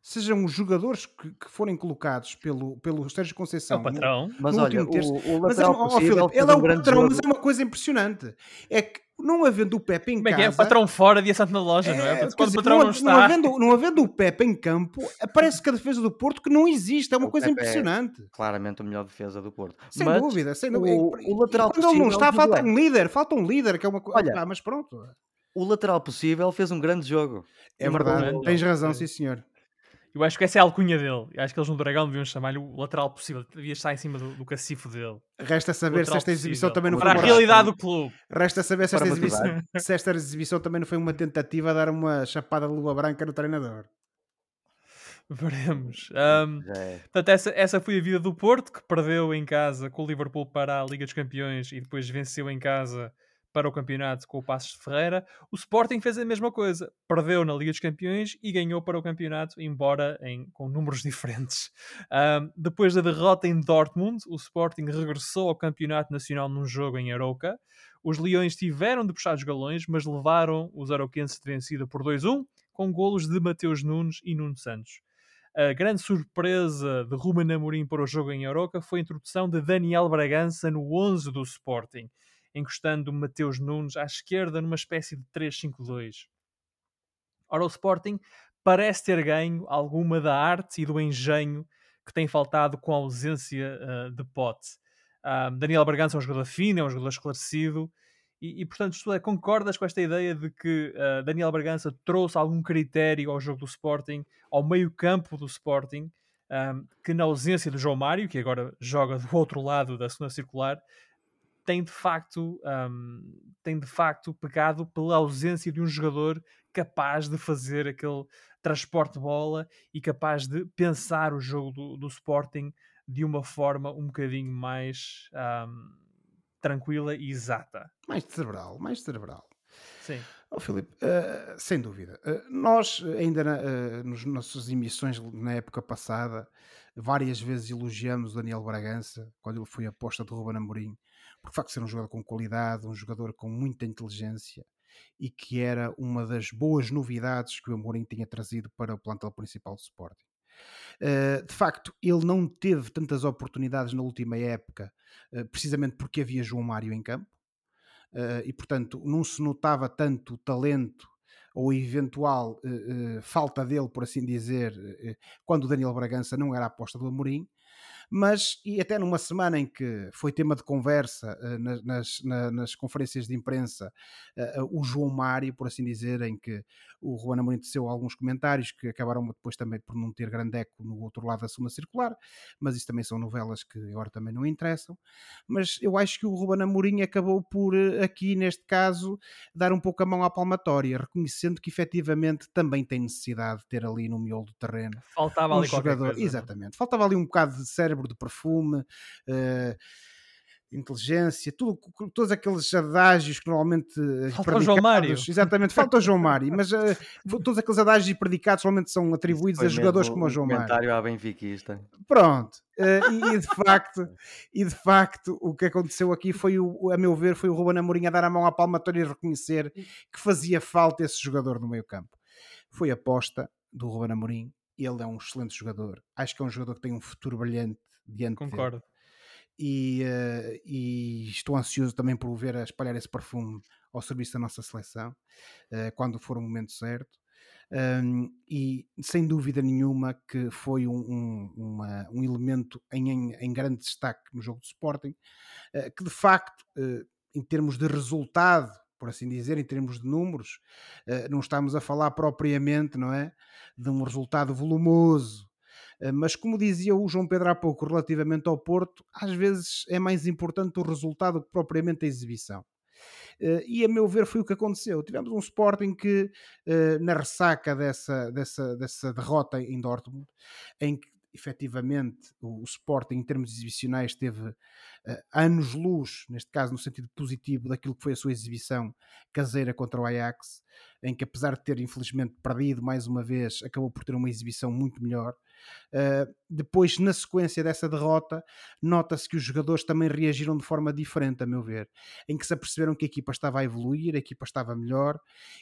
Sejam os jogadores que, que forem colocados pelo, pelo Sérgio É o Conceição no- patrão. Mas no olha, terço. o, o Mas é, lateral possível Filipe, ele é um o grande patrão, jogo. mas é uma coisa impressionante. É que não havendo o Pepe em Como é casa. que é? O patrão fora, dia santo na loja, não é? É, Portanto, quer Quando dizer, o patrão não, hav- está. havendo, não havendo o Pepe em campo, parece que a defesa do Porto que não existe. É uma O coisa Pepe é impressionante. Claramente a melhor defesa do Porto. Sem Mas dúvida, sem dúvida. o- E- o lateral quando ele não possível, está, falta um líder. Falta um líder, que é uma coisa. Olha, mas pronto. o lateral possível fez um grande jogo. É um verdade. Tens razão, sim, senhor. Eu acho que essa é a alcunha dele. Eu acho que eles no Dragão deviam chamar-lhe o lateral possível. Devia estar em cima do, do cacifo dele. Resta saber se esta exibição possível. também não foi Para a uma realidade do clube. Resta saber se esta, Para exibição, se esta exibição também não foi uma tentativa de dar uma chapada de lua branca no treinador. Veremos. Já é. portanto, essa, essa foi a vida do Porto, que perdeu em casa com o Liverpool para a Liga dos Campeões e depois venceu em casa para o campeonato com o Passos de Ferreira. O Sporting fez a mesma coisa. Perdeu na Liga dos Campeões e ganhou para o campeonato, embora em, com números diferentes. Ahm, depois da derrota em Dortmund, o Sporting regressou ao campeonato nacional num jogo em Arouca. Os Leões tiveram de puxar os galões, mas levaram os arauquenses de vencida por 2-1, com golos de Mateus Nunes e Nuno Santos. A grande surpresa de Ruben Amorim para o jogo em Aroca foi a introdução de Daniel Bragança no 11 do Sporting, encostando Mateus Nunes à esquerda numa espécie de 3-5-2. Ora, o Sporting parece ter ganho alguma da arte e do engenho que tem faltado com a ausência ah, de Pote. Ah, Daniel Bragança é um jogador fino, é um jogador esclarecido, e, e, portanto, tu é, concordas com esta ideia de que ah, Daniel Bragança trouxe algum critério ao jogo do Sporting, ao meio-campo do Sporting, ah, que na ausência do João Mário, que agora joga do outro lado da segunda circular, tem de facto, um, tem de facto pecado pela ausência de um jogador capaz de fazer aquele transporte de bola e capaz de pensar o jogo do, do Sporting de uma forma um bocadinho mais um, tranquila e exata. Mais cerebral, mais cerebral. Sim. Oh, Filipe, eh, sem dúvida. Eh, nós, ainda na, eh, nos nossas emissões na época passada, várias vezes elogiamos o Daniel Bragança, quando ele foi aposta de Ruben Amorim, por facto de ser um jogador com qualidade, um jogador com muita inteligência e que era uma das boas novidades que o Amorim tinha trazido para o plantel principal do Sporting. Uh, de facto, ele não teve tantas oportunidades na última época, uh, precisamente porque havia João Mário em campo, uh, e portanto não se notava tanto o talento ou eventual falta dele, por assim dizer, quando o Daniel Bragança não era a aposta do Amorim mas e até numa semana em que foi tema de conversa uh, nas, nas, nas, conferências de imprensa uh, o João Mário, por assim dizer, em que o Juan Amorim teceu alguns comentários que acabaram depois também por não ter grande eco no outro lado da segunda circular, mas isso também são novelas que agora também não interessam. Mas eu acho que o Ruben Amorim acabou por aqui, neste caso, dar um pouco a mão à palmatória, reconhecendo que efetivamente também tem necessidade de ter ali no miolo do terreno faltava um ali jogador, coisa, exatamente, faltava ali um bocado de cérebro de perfume. Uh, inteligência, tudo, todos aqueles adágios que normalmente eh, falta o João Mário. Exatamente, falta o João Mário, mas uh, todos aqueles adágios e predicados normalmente são atribuídos a jogadores como o João Mário. comentário à benfiquista. Pronto, uh, e, e, de facto, e de facto o que aconteceu aqui foi, o, a meu ver, foi o Ruben Amorim a dar a mão à palmatória e reconhecer que fazia falta esse jogador no meio campo. Foi aposta do Ruben Amorim, ele é um excelente jogador, acho que é um jogador que tem um futuro brilhante diante Concordo. Dele e, uh, e, estou ansioso também por ver a espalhar esse perfume ao serviço da nossa seleção uh, quando for o momento certo. Um, e sem dúvida nenhuma que foi um, um, uma, um elemento em, em, em, grande destaque no jogo do Sporting, uh, que de facto, em termos de resultado, por assim dizer, em termos de números, não estamos a falar propriamente, não é, de um resultado volumoso mas como dizia o João Pedro há pouco relativamente ao Porto, às vezes é mais importante o resultado que propriamente a exibição. Uh, e a meu ver foi o que aconteceu. Tivemos um Sporting que, uh, na ressaca dessa, dessa, dessa derrota em Dortmund, em que efetivamente o, Sporting, em termos exibicionais, teve anos-luz, neste caso no sentido positivo, daquilo que foi a sua exibição caseira contra o Ajax, em que apesar de ter infelizmente perdido mais uma vez, acabou por ter uma exibição muito melhor. Uh, depois, na sequência dessa derrota, nota-se que os jogadores também reagiram de forma diferente, a meu ver, em que se aperceberam que a equipa estava a evoluir, a equipa estava melhor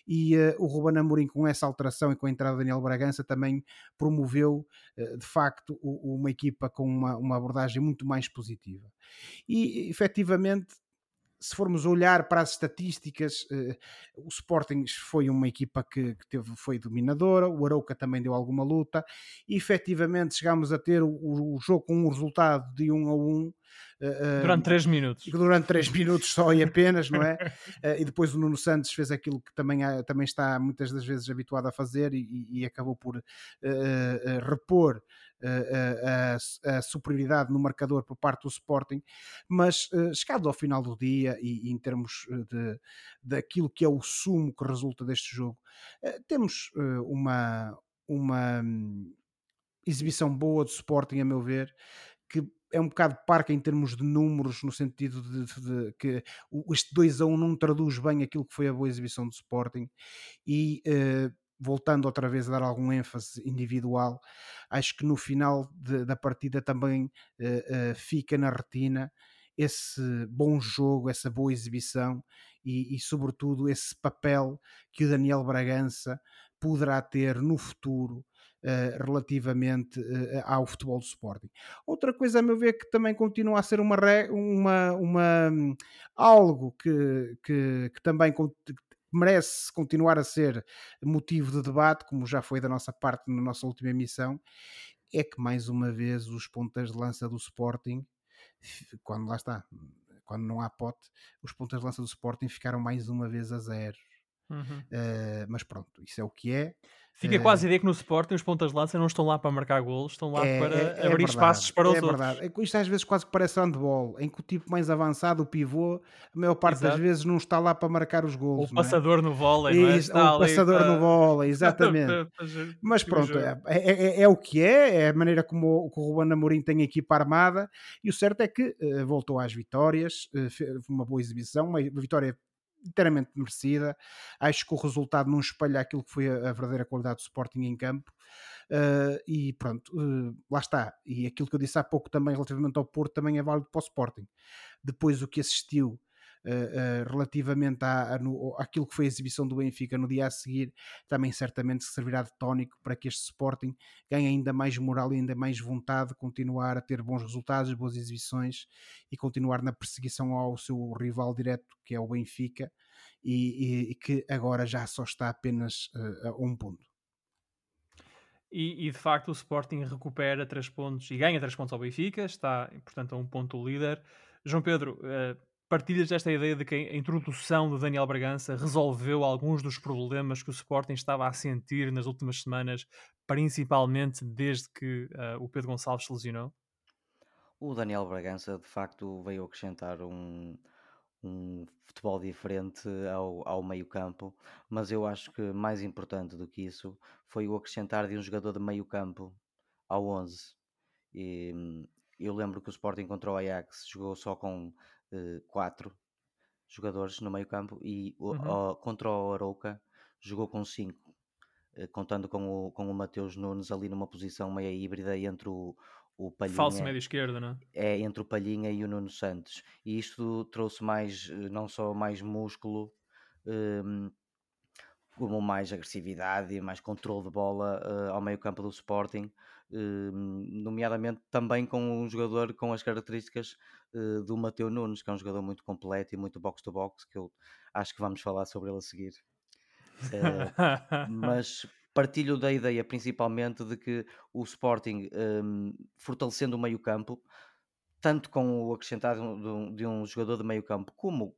e uh, o Ruben Amorim, com essa alteração e com a entrada de Daniel Bragança, também promoveu uh, de facto uma equipa com uma, uma abordagem muito mais positiva. E efetivamente se formos olhar para as estatísticas, eh, o Sporting foi uma equipa que, que, teve, foi dominadora, o Arauca também deu alguma luta, e efetivamente chegámos a ter o, o jogo com um resultado de 1 um a 1. Um, uh, durante 3 minutos. Durante 3 minutos só e apenas, não é? e depois o Nuno Santos fez aquilo que também, também está muitas das vezes habituado a fazer e, e acabou por repor a, superioridade no marcador por parte do Sporting, mas uh, chegado ao final do dia e, e em termos eh, de, daquilo que é o sumo que resulta deste jogo, uh, temos uma, uma um, exibição boa do Sporting, a meu ver, que é um bocado parca em termos de números, no sentido de, de, de, que este 2 a 1 não traduz bem aquilo que foi a boa exibição do Sporting e uh, voltando outra vez a dar algum ênfase individual, acho que no final de, da partida também uh, uh, fica na retina esse bom jogo, essa boa exibição e, e, sobretudo, esse papel que o Daniel Bragança poderá ter no futuro. Uh, relativamente ao futebol do Sporting. Outra coisa, a meu ver, que também continua a ser uma, uma, uma hum, algo que, que, que também merece continuar a ser motivo de debate, como já foi da nossa parte na nossa última emissão, é que mais uma vez os pontas de lança do Sporting, quando lá está, quando não há pote, os pontas de lança do Sporting ficaram mais uma vez a zero. Uhum. Uh, mas pronto, isso é o que é. Fica quase a ideia que no Sporting os pontas de lança não estão lá para marcar golos, estão lá é, para é, é abrir verdade, espaços para os é outros. Verdade. É isto às vezes quase que parece handball, em que o tipo mais avançado, o pivô, a maior parte Exato. das vezes não está lá para marcar os golos. O é? passador no vôlei, não é? Está o passador para... no vôlei, exatamente. Mas pronto, é, é, é, o que é, é a maneira como, o Ruben Amorim tem a equipa armada e o certo é que uh, voltou às vitórias, uh, uma boa exibição, uma vitória inteiramente merecida. Acho que o resultado não espelha aquilo que foi a, verdadeira qualidade do Sporting em campo. Uh, e pronto, uh, lá está. E aquilo que eu disse há pouco também relativamente ao Porto também é válido para o Sporting. Depois o que assistiu uh, relativamente à, à, no, àquilo que foi a exibição do Benfica no dia a seguir, também certamente servirá de tónico para que este Sporting ganhe ainda mais moral e ainda mais vontade de continuar a ter bons resultados, boas exibições e continuar na perseguição ao seu rival direto, que é o Benfica, e, e, e que agora já só está apenas uh, a um ponto. E, e, de facto o Sporting recupera 3 pontos e ganha 3 pontos ao Benfica, está portanto a um ponto líder. João Pedro, partilhas esta ideia de que a introdução do Daniel Bragança resolveu alguns dos problemas que o Sporting estava a sentir nas últimas semanas, principalmente desde que uh, o Pedro Gonçalves se lesionou? O Daniel Bragança, de facto, veio acrescentar um, um futebol diferente ao, ao meio-campo, mas eu acho que mais importante do que isso foi o acrescentar de um jogador de meio-campo ao 11. E, eu lembro que o Sporting contra o Ajax jogou só com uh, quatro jogadores no meio campo e o, Uhum. o- contra o Arouca jogou com cinco, uh, contando com o, com o Mateus Nunes ali numa posição meio híbrida entre o, o Falso Palhinha médio esquerdo, não é? é entre o Palhinha e o Nuno Santos. E isto trouxe mais, eh, não só mais músculo, um, como mais agressividade e mais controle de bola uh, ao meio campo do Sporting, nomeadamente também com um jogador com as características uh, do Mateu Nunes, que é um jogador muito completo e muito box-to-box, que eu acho que vamos falar sobre ele a seguir. mas partilho da ideia principalmente de que o Sporting, um, fortalecendo o meio campo, tanto com o acrescentado de um, de um jogador de meio campo como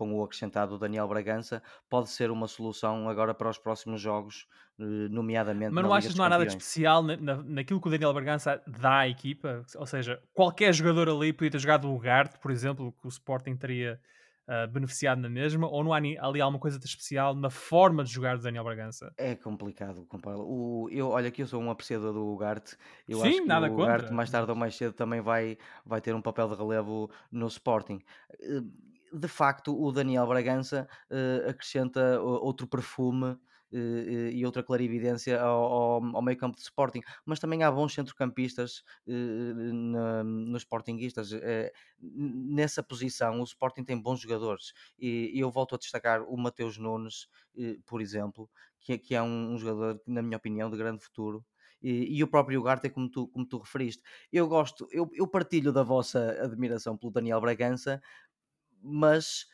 com o acrescentado Daniel Bragança, pode ser uma solução agora para os próximos jogos, eh, nomeadamente Mas não achas que não há nada de especial na, na- naquilo que o Daniel Bragança dá à equipa? Ou seja, qualquer jogador ali podia ter jogado o Ugarte, por exemplo, que o Sporting teria ah, beneficiado na mesma, ou não há ali alguma coisa de especial na forma de jogar do Daniel Bragança? É complicado comparar. O, eu, olha que eu sou um apreciador do Ugarte. Eu acho Sim, que nada o Ugarte mais tarde ou mais cedo também vai, vai ter um papel de relevo no Sporting. De facto, o Daniel Bragança eh, acrescenta outro perfume eh, eh, e outra clarividência ao, ao, meio campo de Sporting, mas também há bons centrocampistas na- nos Sportinguistas. N- nessa posição, o Sporting tem bons jogadores e, eu volto a destacar o Mateus Nunes, por exemplo, que, que é um, jogador, na minha opinião, de grande futuro. E, e o próprio Ugarte, como tu, como tu referiste. Eu gosto, eu, eu partilho da vossa admiração pelo Daniel Bragança, mas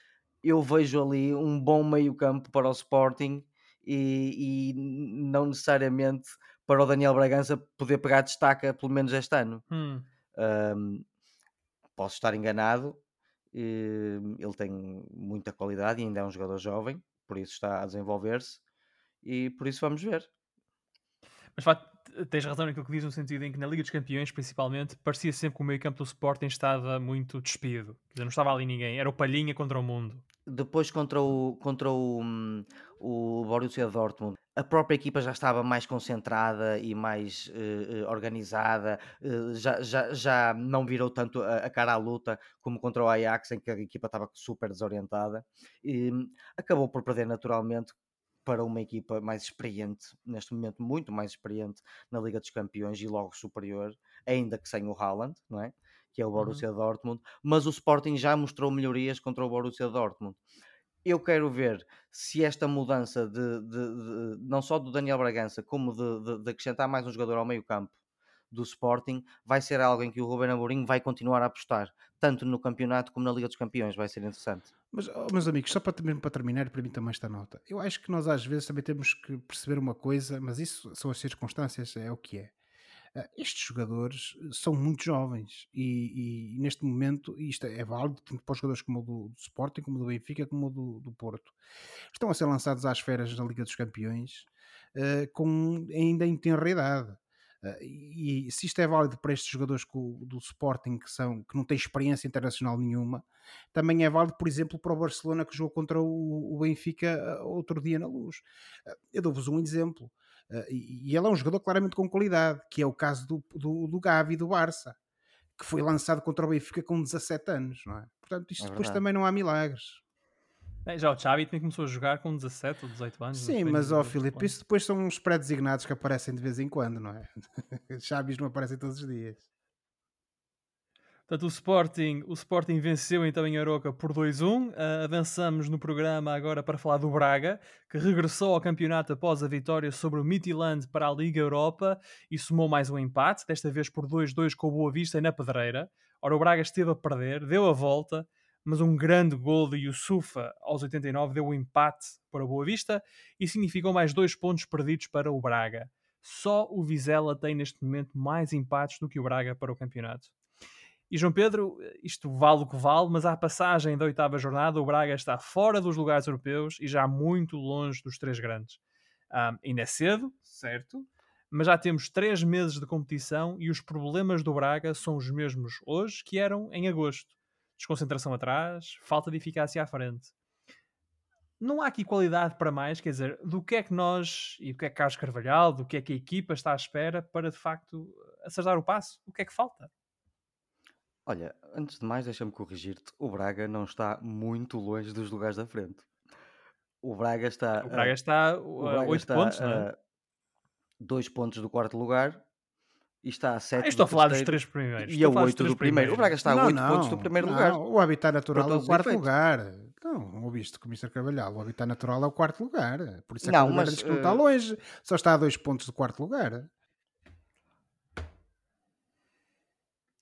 eu vejo ali um bom meio-campo para o Sporting e, e não necessariamente para o Daniel Bragança poder pegar destaca, pelo menos este ano. Hum. Um, posso estar enganado, eh, ele tem muita qualidade e ainda é um jogador jovem, por isso está a desenvolver-se e por isso vamos ver. Mas tens razão naquilo que diz, no sentido em que na Liga dos Campeões, principalmente, parecia sempre que o meio campo do Sporting estava muito despido. Quer dizer, não estava ali ninguém. Era o Palhinha contra o mundo. Depois contra o, contra o, o Borussia Dortmund, a própria equipa já estava mais concentrada e mais eh, organizada, eh, já, já, já não virou tanto a, a cara à luta como contra o Ajax, em que a equipa estava super desorientada. E hum, acabou por perder naturalmente para uma equipa mais experiente, neste momento muito mais experiente na Liga dos Campeões e logo superior, ainda que sem o Haaland, não é? Que é o Uhum. Borussia Dortmund, mas o Sporting já mostrou melhorias contra o Borussia Dortmund. Eu quero ver se esta mudança de, de- de- não só do Daniel Bragança, como de, de- de acrescentar mais um jogador ao meio campo do Sporting, vai ser algo em que o Ruben Amorim vai continuar a apostar, tanto no campeonato como na Liga dos Campeões, vai ser interessante. Mas, oh, meus amigos, só para, para terminar, para mim também esta nota. Eu acho que nós às vezes também temos que perceber uma coisa, mas isso são as circunstâncias, é o que é. Ah, estes jogadores são muito jovens e, e neste momento isto é válido tanto para os jogadores como do, do Sporting, como do Benfica, como do, do Porto. Estão a ser lançados às feras da Liga dos Campeões eh, com ainda em tenra idade. Ah, e se isto é válido para estes jogadores do Sporting que, são, que não têm experiência internacional nenhuma, também é válido, por exemplo, para o Barcelona que jogou contra o, Benfica ah, outro dia na luz. Ah, Eu dou-vos um exemplo. E, ele é um jogador claramente com qualidade, que é o caso do, do, do Gavi do Barça, que foi lançado contra o Benfica com 17 anos, não é? Portanto, isto É depois também não há milagres. Bem, já o Xavi também começou a jogar com 17 ou 18 anos. Sim, mas ó Filipe, isso depois são uns pré-designados que aparecem de vez em quando, não é? Chaves não aparecem todos os dias. Portanto, o Sporting, o Sporting venceu então em Aroca por 2-1. Ah, avançamos no programa agora para falar do Braga, que regressou ao campeonato após a vitória sobre o Midtjylland para a Liga Europa e somou mais um empate, desta vez por 2-2 com o Boa Vista na Pedreira. Ora, o Braga esteve a perder, deu a volta, mas um grande gol de Yusufa aos 89 deu o empate para o Boa Vista e significou mais dois pontos perdidos para o Braga. Só o Vizela tem neste momento mais empates do que o Braga para o campeonato. E João Pedro, isto vale o que vale, mas à passagem da oitava jornada, o Braga está fora dos lugares europeus e já muito longe dos três grandes. Ah, ainda é cedo, certo, mas já temos três meses de competição e os problemas do Braga são os mesmos hoje que eram em agosto. Desconcentração atrás, falta de eficácia à frente. Não há aqui qualidade para mais, quer dizer, do que é que nós e do que é que Carlos Carvalhal, do que é que a equipa está à espera para de facto acertar o passo? O que é que falta? Olha, antes de mais, deixa-me corrigir-te. O Braga não está muito longe dos lugares da frente. O Braga está O Braga está a Braga 8 está pontos, não é? pontos do quarto lugar e está a Ah, 7 eu estou a falar dos três primeiros. e a a falar dos 8 do primeiro. O Braga está a Não, 8 pontos do não, primeiro lugar. O habitat natural é o quarto efeitos. lugar. Não, ouviste com o Mr. Carvalhal. O habitat natural é o quarto lugar. Por isso é que Não, o mas diz que não está eh, longe. Só está a dois pontos do quarto lugar.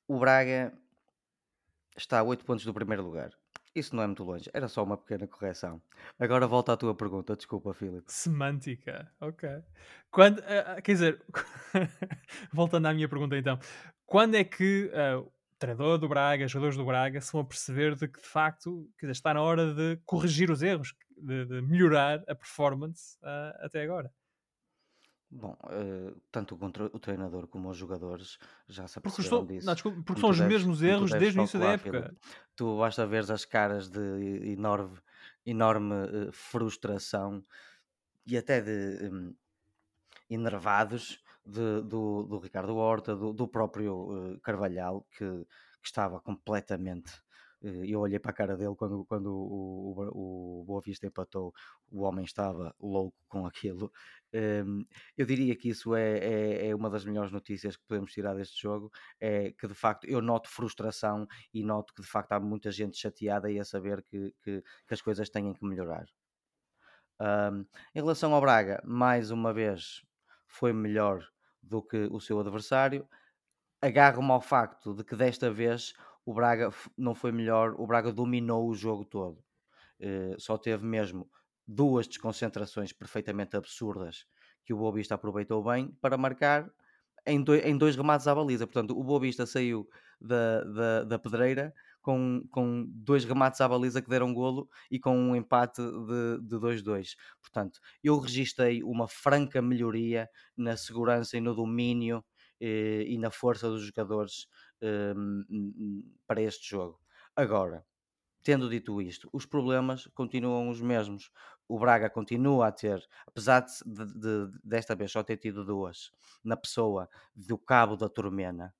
o Braga está a 8 pontos do primeiro lugar. Isso não é muito longe. Era só uma pequena correção. Agora volta à tua pergunta. Desculpa, Filipe. Semântica, ok. Quando, ah, quer dizer, voltando à minha pergunta então, quando é que ah, o treinador do Braga, jogadores do Braga, se vão a perceber de que de facto dizer, está na hora de corrigir os erros, de, de melhorar a performance ah, até agora? Bom, eh, tanto o, contra- o treinador como os jogadores já se Porque, aperceberam so- disso. não, desculpa, porque são os deves, mesmos erros desde o início da época. Filipe. Tu basta ver as caras de enorme, enorme eh, frustração e até de hum, enervados de- do, do Ricardo Horta, do, do próprio eh, Carvalhal, que, que estava completamente. Eh, Eu olhei para a cara dele quando, quando o, o, o Boa Vista empatou, o homem estava louco com aquilo. Hum, eu diria que isso é, é, é uma das melhores notícias que podemos tirar deste jogo. É que de facto eu noto frustração e noto que de facto há muita gente chateada e a saber que, que, que as coisas têm que melhorar. Um, em relação ao Braga, mais uma vez foi melhor do que o seu adversário. Agarro-me ao facto de que desta vez o Braga não foi melhor, o Braga dominou o jogo todo. Eh, só teve mesmo duas desconcentrações perfeitamente absurdas que o Boa Vista aproveitou bem para marcar em, doi- em dois remates à baliza. Portanto, o Boa Vista saiu da, da, da pedreira com, com dois remates à baliza que deram golo e com um empate de de 2-2. Portanto, eu registrei uma franca melhoria na segurança e no domínio eh, e na força dos jogadores n- para este jogo. Agora, Tendo dito isto, os problemas continuam os mesmos. O Braga continua a ter, apesar de- de- desta vez só ter tido duas, na pessoa do Cabo da Turmena,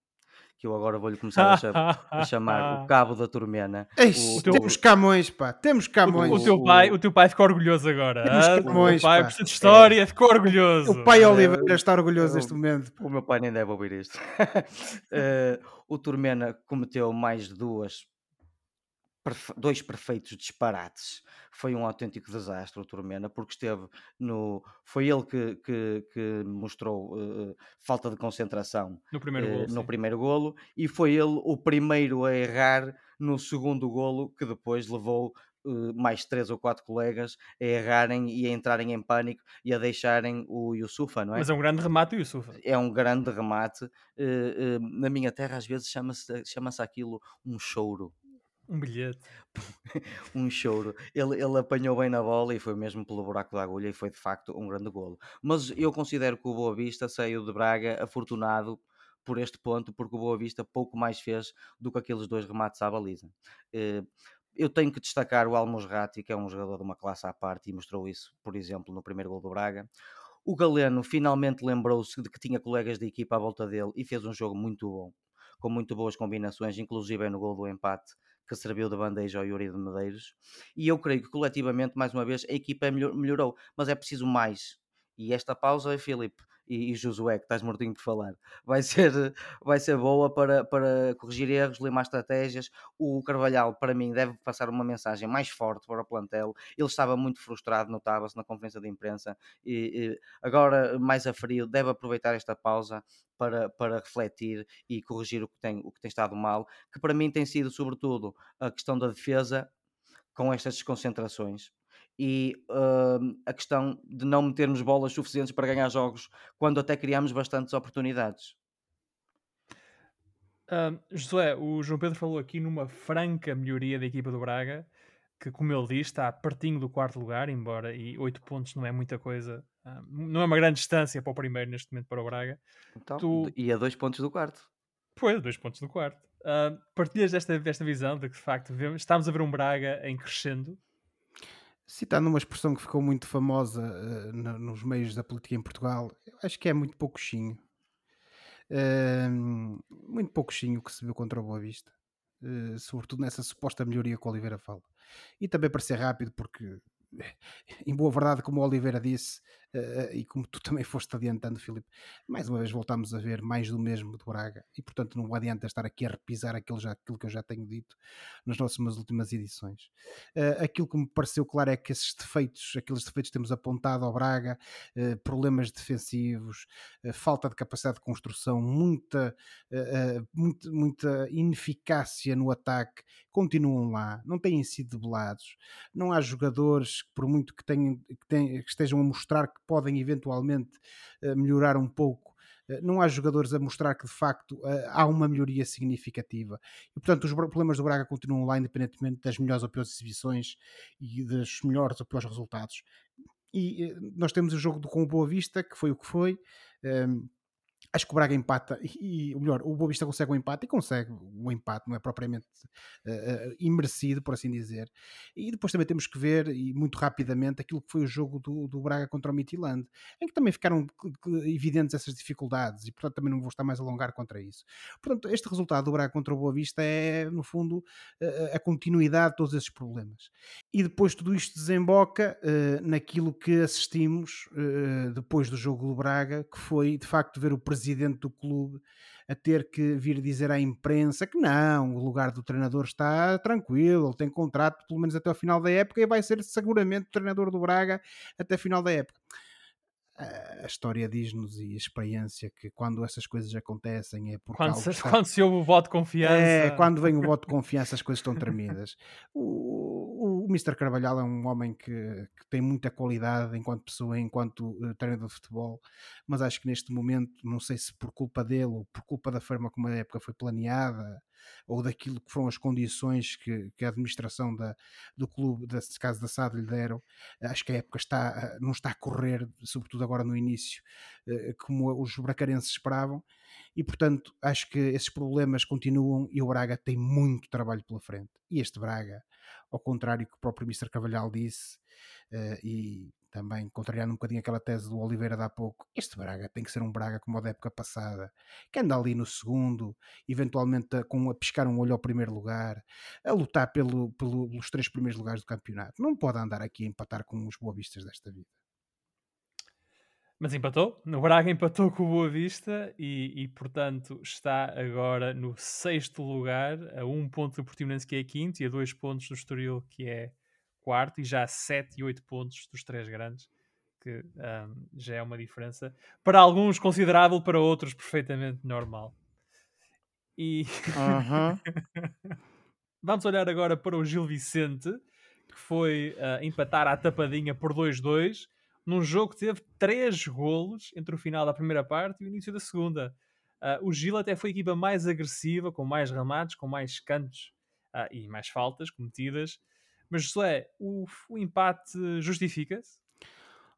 que eu agora vou-lhe começar a, cha- a chamar o Cabo da Turmena. Eixe, O- teu- temos Camões, pá. Temos O, Camões. o teu pai, o teu pai ficou orgulhoso agora. Temos ah? Camões, o pai, pá. de história, ficou orgulhoso. O pai É, Oliveira está orgulhoso neste momento. O meu pai nem deve ouvir isto. Eh, o Turmena cometeu mais de duas, perfe- dois perfeitos disparates. Foi um autêntico desastre o Turmena, porque esteve no. Foi ele que, que, que mostrou eh, falta de concentração No primeiro eh, gol. no primeiro golo e foi ele o primeiro a errar no segundo golo, que depois levou eh, mais três ou quatro colegas a errarem e a entrarem em pânico e a deixarem o Yusufa, não é? Mas é um grande remate, Yusuf. é um grande remate. eh, eh, na minha terra, às vezes, chama-se chama aquilo um choro. Um bilhete. Um choro. Ele, ele apanhou bem na bola e foi mesmo pelo buraco da agulha e foi de facto um grande golo. Mas eu considero que o Boa Vista saiu de Braga afortunado por este ponto, porque o Boa Vista pouco mais fez do que aqueles dois remates à baliza. Eh, Eu tenho que destacar o Almosrati, que é um jogador de uma classe à parte e mostrou isso, por exemplo, no primeiro gol do Braga. O Galeno finalmente lembrou-se de que tinha colegas de equipa à volta dele e fez um jogo muito bom, com muito boas combinações, inclusive no gol do empate, que serviu de bandeja ao Yuri de Medeiros. E eu creio que coletivamente, mais uma vez, a equipa melhor- melhorou, mas é preciso mais. E esta pausa, Filipe e, e Josué, que estás mortinho por falar, vai ser, vai ser boa para, para corrigir erros, limar estratégias. O Carvalhal, para mim, deve passar uma mensagem mais forte para o plantel. Ele estava muito frustrado, notava-se na conferência de imprensa. E, e agora, mais a frio, deve aproveitar esta pausa para, para refletir e corrigir o que, tem, o que tem estado mal, que para mim tem sido, sobretudo, a questão da defesa com estas desconcentrações e hum, a questão de não metermos bolas suficientes para ganhar jogos quando até criamos bastantes oportunidades. Ahm, Josué, o João Pedro falou aqui numa franca melhoria da equipa do Braga, que, como ele diz, está pertinho do quarto lugar, embora e 8 pontos não é muita coisa, ahm, não é uma grande distância para o primeiro neste momento para o Braga. Então, Tu- E a dois pontos do quarto. Pois, dois pontos do quarto. Ahm, partilhas desta, desta visão de que de facto vemos- estamos a ver um Braga em crescendo? Citando uma expressão que ficou muito famosa no- nos meios da política em Portugal, acho que é muito pouquinho. Ehm, muito pouquinho o que se viu contra o Boa Vista. uh, sobretudo nessa suposta melhoria que o Oliveira fala. E também para ser rápido, porque em boa verdade, como o Oliveira disse, uh, e como tu também foste adiantando, Filipe, mais uma vez voltamos a ver mais do mesmo do Braga, e portanto não adianta estar aqui a repisar aquilo, já, aquilo que eu já tenho dito nas nossas últimas edições. Uh, aquilo que me pareceu claro é que esses defeitos, aqueles defeitos que temos apontado ao Braga, uh, problemas defensivos, falta de capacidade de construção, muita, muita, muita ineficácia no ataque, continuam lá, não têm sido debelados, não há jogadores, por muito que, tenham, que, tenham, que estejam a mostrar que podem eventualmente uh, melhorar um pouco. Uh, não há jogadores a mostrar que de facto uh, há uma melhoria significativa. E portanto os problemas do Braga continuam lá independentemente das melhores ou piores exibições e dos melhores ou piores resultados. E nós temos o jogo com o Boa Vista que foi o que foi. Ehm, acho que o Braga empata e, ou melhor, o Boa Vista consegue um empate e consegue o um empate, não é propriamente uh, imerecido, por assim dizer. E depois também temos que ver, e muito rapidamente, aquilo que foi o jogo do, do Braga contra o Midtjylland, em que também ficaram evidentes essas dificuldades e, portanto, também não vou estar mais a alongar contra isso. Portanto, este resultado do Braga contra o Boa Vista é, no fundo, a, a continuidade de todos esses problemas. E depois tudo isto desemboca uh, naquilo que assistimos uh, depois do jogo do Braga, que foi, de facto, ver o presidente presidente do clube a ter que vir dizer à imprensa que não, o lugar do treinador está tranquilo, ele tem contrato pelo menos até ao final da época e vai ser seguramente o treinador do Braga até o final da época a história diz-nos e a experiência que quando essas coisas acontecem é porque quando, se, está... quando se ouve o voto de confiança é, quando vem o voto de confiança as coisas estão tremidas o, o, o Mr. Carvalhal é um homem que, que, tem muita qualidade enquanto pessoa, enquanto uh, treinador de futebol mas acho que neste momento não sei se por culpa dele ou por culpa da forma como a época foi planeada ou daquilo que foram as condições que, que a administração da, do clube, desse caso da SAD, lhe deram. Acho que a época está, não está a correr, sobretudo agora no início, eh, como os bracarenses esperavam. E, portanto, acho que esses problemas continuam e o Braga tem muito trabalho pela frente. E este Braga, ao contrário que o próprio Mr. Cavalhal disse, uh, e também contrariando um bocadinho aquela tese do Oliveira de há pouco, este Braga tem que ser um Braga como o da época passada, que anda ali no segundo, eventualmente a, com, a piscar um olho ao primeiro lugar, a lutar pelo, pelo, pelos três primeiros lugares do campeonato. Não pode andar aqui a empatar com os boavistas desta vida. Mas empatou, o Braga empatou com o Boa Vista e, e, portanto está agora no sexto lugar, a um ponto do Portimonense que é quinto e a dois pontos do Estoril que é quarto e já a 7 e 8 pontos dos três grandes, que um, já é uma diferença para alguns considerável, para outros perfeitamente normal. E vamos olhar agora para o Gil Vicente, que foi uh, empatar à tapadinha por 2-2, num jogo que teve 3 golos entre o final da primeira parte e o início da segunda. Uh, o Gil até foi a equipa mais agressiva, com mais remates, com mais cantos uh, e mais faltas cometidas. Mas, José, o, o empate justifica-se?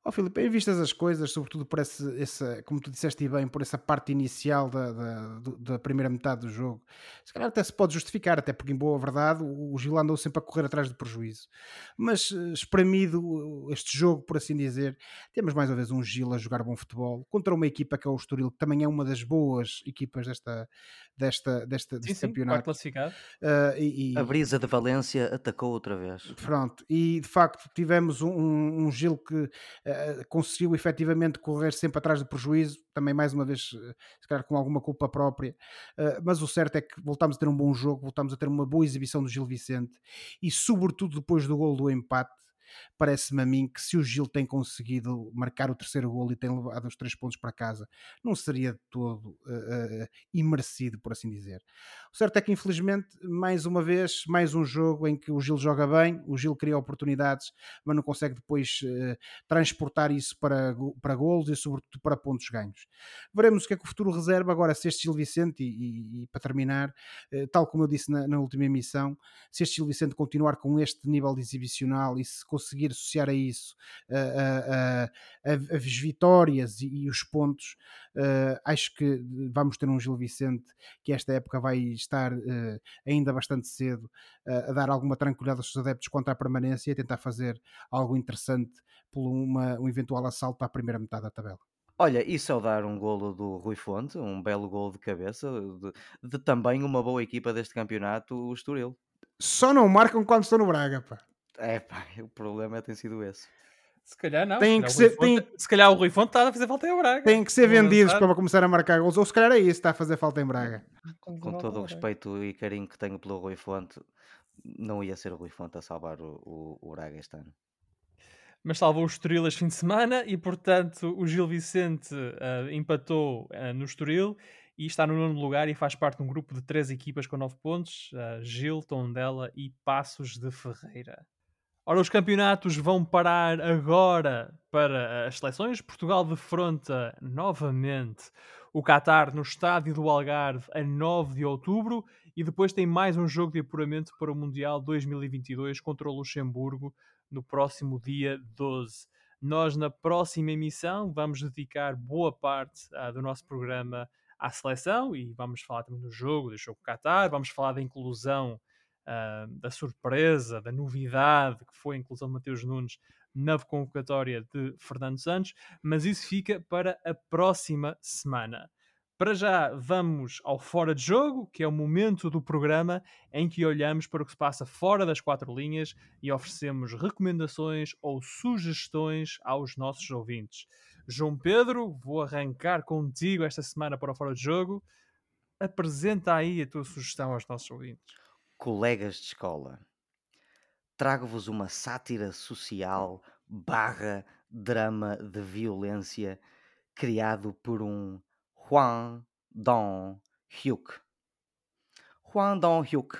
Ó oh, Filipe, em vistas as coisas, sobretudo por esse, essa, como tu disseste bem, por essa parte inicial da, da, da, primeira metade do jogo, se calhar até se pode justificar, até porque em boa verdade o Gil andou sempre a correr atrás do prejuízo. Mas eh, espremido este jogo, por assim dizer, temos mais uma vez um Gil a jogar bom futebol contra uma equipa que é o Estoril, que também é uma das boas equipas desta, desta, desta, deste sim, campeonato. classificado. Uh, e, e, a brisa de Valência atacou outra vez. Pronto, e de facto tivemos um, um, um Gil que uh, conseguiu efetivamente correr sempre atrás do prejuízo, também mais uma vez, uh, se calhar com alguma culpa própria, mas o certo é que voltámos a ter um bom jogo, voltámos a ter uma boa exibição do Gil Vicente e, sobretudo, depois do gol do empate parece-me a mim que se o Gil tem conseguido marcar o terceiro gol e tem levado os três pontos para casa, não seria de todo uh, uh, imerecido, por assim dizer. O certo é que, infelizmente, mais uma vez, mais um jogo em que o Gil joga bem, o Gil cria oportunidades, mas não consegue depois uh, transportar isso para, para golos e, sobretudo, para pontos ganhos. Veremos o que é que o futuro reserva agora, se este Gil Vicente, e, e, e para terminar, tal como eu disse na, na última emissão, se este Gil Vicente continuar com este nível de exibicional e se conseguir associar a isso as vitórias e, e, os pontos, uh, acho que vamos ter um Gil Vicente que esta época vai estar uh, ainda bastante cedo uh, a dar alguma tranquilidade aos seus adeptos contra a permanência e a tentar fazer algo interessante por uma, um eventual assalto à primeira metade da tabela. Olha, e saudar um golo do Rui Fonte, um belo golo de cabeça, de, de também uma boa equipa deste campeonato, o Estoril. Só não marcam quando estão no Braga, pá. É pá, o problema tem sido esse. Se calhar não. Tem se, que calhar o ser- Rui Fonte, se calhar o Rui Fonte está a fazer falta em Braga. Têm que ser vendidos para começar a marcar gols. Ou se calhar é isso que está a fazer falta em Braga. Com todo o respeito e carinho que tenho pelo Rui Fonte, não ia ser o Rui Fonte a salvar o, o, o Braga este ano. mas salvou o Estoril este fim de semana e, portanto, o Gil Vicente ah, empatou ah, no Estoril e está no nono lugar e faz parte de um grupo de três equipas com nove pontos, ah, Gil, Tondela e Passos de Ferreira. Ora, os campeonatos vão parar agora para as seleções. Portugal defronta novamente o Qatar no estádio do Algarve a 9 de outubro e depois tem mais um jogo de apuramento para o Mundial 2022 contra o Luxemburgo no próximo dia 12. Nós, na próxima emissão, vamos dedicar boa parte ah, do nosso programa à seleção e vamos falar também do jogo, do jogo Qatar, vamos falar da inclusão, ah, da surpresa, da novidade que foi a inclusão de Mateus Nunes na convocatória de Fernando Santos, mas isso fica para a próxima semana. Para já, vamos ao fora de jogo, que é o momento do programa em que olhamos para o que se passa fora das quatro linhas e oferecemos recomendações ou sugestões aos nossos ouvintes. João Pedro, vou arrancar contigo esta semana para o fora de jogo. Apresenta aí a tua sugestão aos nossos ouvintes. Colegas de escola, trago-vos uma sátira social barra drama de violência criado por um Juan Dong-hyuk. Juan Dong-hyuk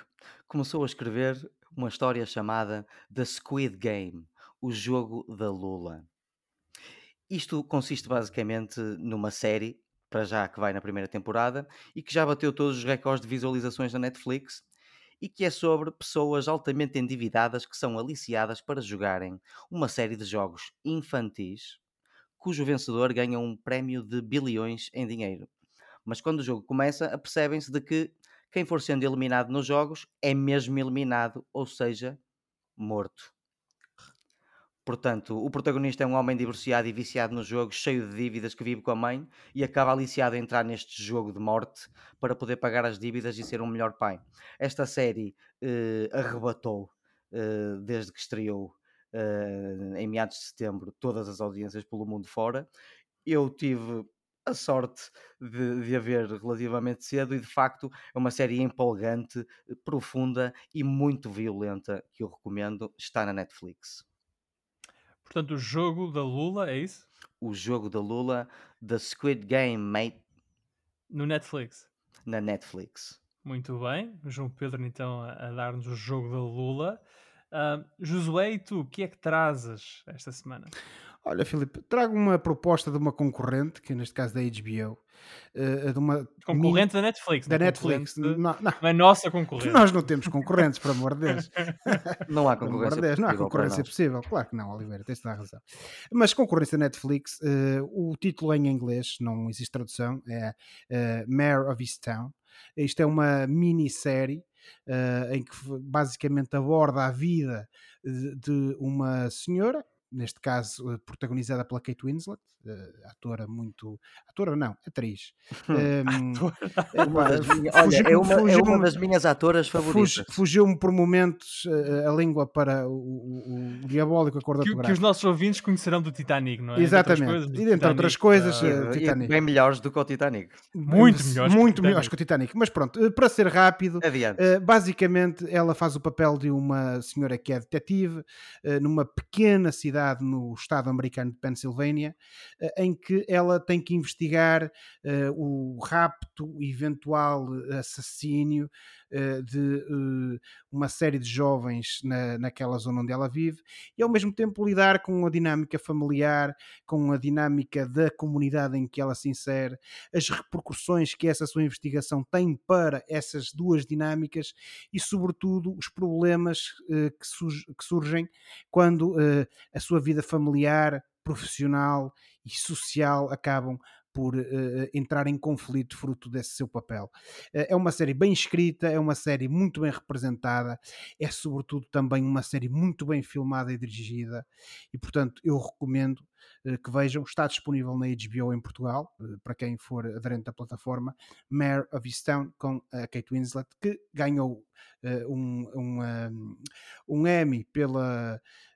começou a escrever uma história chamada The Squid Game, o jogo da Lula. Isto consiste basicamente numa série, para já que vai na primeira temporada, e que já bateu todos os recordes de visualizações na Netflix, e que é sobre pessoas altamente endividadas que são aliciadas para jogarem uma série de jogos infantis, cujo vencedor ganha um prémio de bilhões em dinheiro. Mas quando o jogo começa, apercebem-se de que quem for sendo eliminado nos jogos é mesmo eliminado, ou seja, morto. Portanto, o protagonista é um homem divorciado e viciado no jogo, cheio de dívidas que vive com a mãe e acaba aliciado a entrar neste jogo de morte para poder pagar as dívidas e ser um melhor pai. Esta série eh, arrebatou, eh, desde que estreou eh, em meados de setembro, todas as audiências pelo mundo fora. Eu tive a sorte de, de a ver relativamente cedo e de facto é uma série empolgante, profunda e muito violenta que eu recomendo. Está na Netflix. Portanto, o jogo da Lula, é isso? O jogo da Lula, The Squid Game, mate, No Netflix. na Netflix. Muito bem. João Pedro, então, a, dar-nos o jogo da Lula. Ah, Josué, e tu, o que é que trazes esta semana? Olha, Filipe, trago uma proposta de uma concorrente, que neste caso da HBO, eh, de uma Concorrente da Netflix. da não é Netflix. concorrente- Não, não, é nossa concorrente. nós não temos concorrentes, por amor de Deus. Não há concorrência. de Deus, não há para concorrência possível. Claro que não, Oliveira, tens toda a razão. Mas concorrência da Netflix, eh, o título em inglês, não existe tradução, é eh, Mayor of Easttown. Isto é uma minissérie eh, em que basicamente aborda a vida de, de uma senhora, neste caso eh, protagonizada pela Kate Winslet, eh, atora muito. Atora não, atriz. Ehm, É uma epá, das minhas- olha, fugiu- é uma, é uma das minhas atoras favoritas. Fugi- Fugiu-me por momentos eh, a língua para o, o- o diabólico acordo Que, que os nossos ouvintes conhecerão do Titanic, não é? Exatamente. coisas, E dentre outras coisas, e Titanic. bem melhores do que o Titanic. Muito melhores que o Muito melhores que o Titanic. Mas pronto, para ser rápido, Adiante. basicamente ela faz o papel de uma senhora que é detetive numa pequena cidade no estado americano de Pensilvânia, eh, em que ela tem que investigar eh, o rapto, eventual assassínio eh, de eh, uma série de jovens na, naquela zona onde ela vive e ao mesmo tempo lidar com a dinâmica familiar, com a dinâmica da comunidade em que ela se insere, as repercussões que essa sua investigação tem para essas duas dinâmicas e, sobretudo, os problemas eh, que, surg- que surgem quando eh, a sua vida familiar, profissional e social acabam por entrar em conflito fruto desse seu papel. é uma série bem escrita, é uma série muito bem representada, é sobretudo também uma série muito bem filmada e dirigida, e portanto eu recomendo que vejam, está disponível na HBO em Portugal, para quem for aderente da plataforma, Mare of Easttown com a Kate Winslet, que ganhou um, um, um Emmy pela, Uh,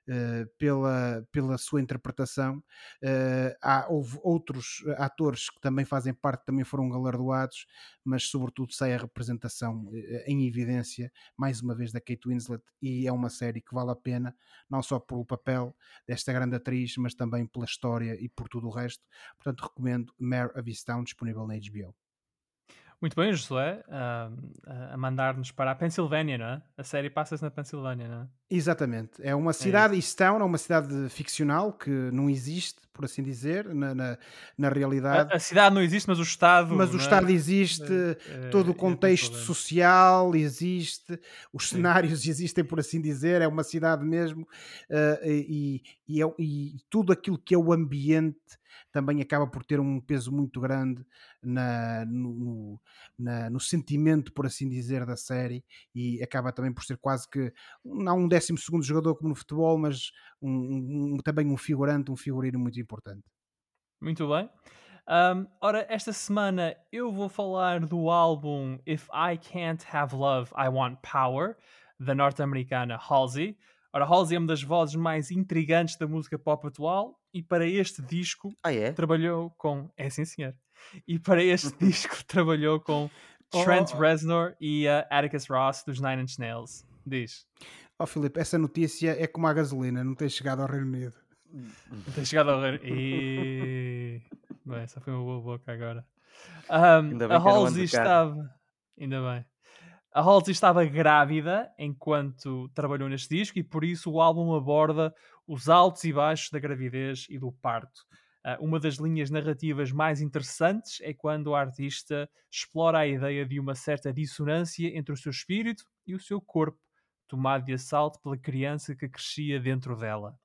pela, pela sua interpretação. Uh, há, houve outros atores que também fazem parte, também foram galardoados, mas sobretudo sai a representação uh, em evidência, mais uma vez, da Kate Winslet, e é uma série que vale a pena, não só pelo papel desta grande atriz, mas também pela história e por tudo o resto. Portanto, recomendo Mare of Easttown, disponível na HBO. Muito bem, Josué, a mandar-nos para a Pensilvânia, não é? A série passa-se na Pensilvânia, não é? Exatamente. É uma cidade, é Easttown, é uma cidade ficcional que não existe, por assim dizer, na, na, na realidade. A, a, cidade não existe, mas o Estado. Mas o é? Estado existe, é, todo o contexto social existe, os cenários existem, por assim dizer, é uma cidade mesmo, uh, e, e, é, e tudo aquilo que é o ambiente também acaba por ter um peso muito grande na, no, na, no sentimento, por assim dizer, da série e acaba também por ser quase que não um décimo segundo jogador como no futebol, mas um, um, também um figurante, um figurino muito importante. Muito bem. Um, ora, esta semana eu vou falar do álbum If I Can't Have Love, I Want Power, da norte-americana Halsey. Ora, Halsey é uma das vozes mais intrigantes da música pop atual e para este disco ah, é? trabalhou com. É sim, senhor. E para este disco trabalhou com Trent oh. Reznor e uh, Atticus Ross dos Nine Inch Nails. Diz. Ó oh, Filipe, essa notícia é como a gasolina, não tem chegado ao Reino Unido. Não tem chegado ao Reino Unido. Bem, essa foi uma boa boca agora. Um, a Halsey estava. Ainda bem. A Halsey estava grávida enquanto trabalhou neste disco e por isso o álbum aborda os altos e baixos da gravidez e do parto. Uh, uma das linhas narrativas mais interessantes é quando o artista explora a ideia de uma certa dissonância entre o seu espírito e o seu corpo, tomado de assalto pela criança que crescia dentro dela.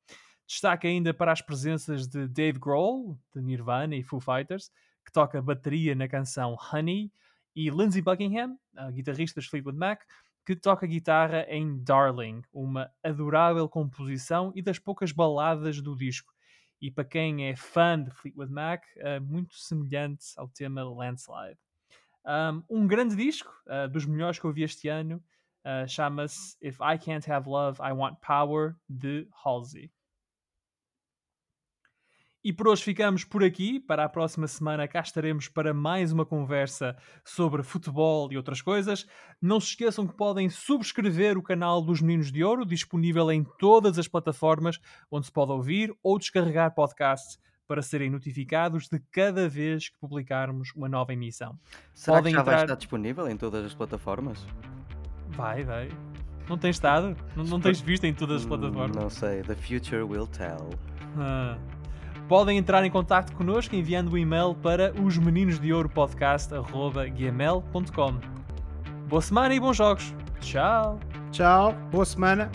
Destaca ainda para as presenças de Dave Grohl, de Nirvana e Foo Fighters, que toca bateria na canção Honey, e Lindsey Buckingham, guitarrista dos Fleetwood Mac, que toca guitarra em Darling, uma adorável composição e das poucas baladas do disco. E para quem é fã de Fleetwood Mac, uh, muito semelhante ao tema Landslide. Um, um grande disco, uh, dos melhores que eu vi este ano, uh, chama-se If I Can't Have Love, I Want Power, de Halsey. E por hoje ficamos por aqui. Para a próxima semana cá estaremos para mais uma conversa sobre futebol e outras coisas. Não se esqueçam que podem subscrever o canal dos Meninos de Ouro, disponível em todas as plataformas onde se pode ouvir ou descarregar podcasts para serem notificados de cada vez que publicarmos uma nova emissão. Será podem que já entrar... vai estar disponível em todas as plataformas? Vai, vai. Não tens estado? Não, não tens visto em todas as plataformas? Não sei. The future will tell. Ah. Podem entrar em contato connosco enviando o um e-mail para os meninos de ouro podcast@gmail.com. Boa semana e bons jogos. Tchau. Tchau. Boa semana.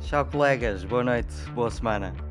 Tchau, colegas. Boa noite. Boa semana.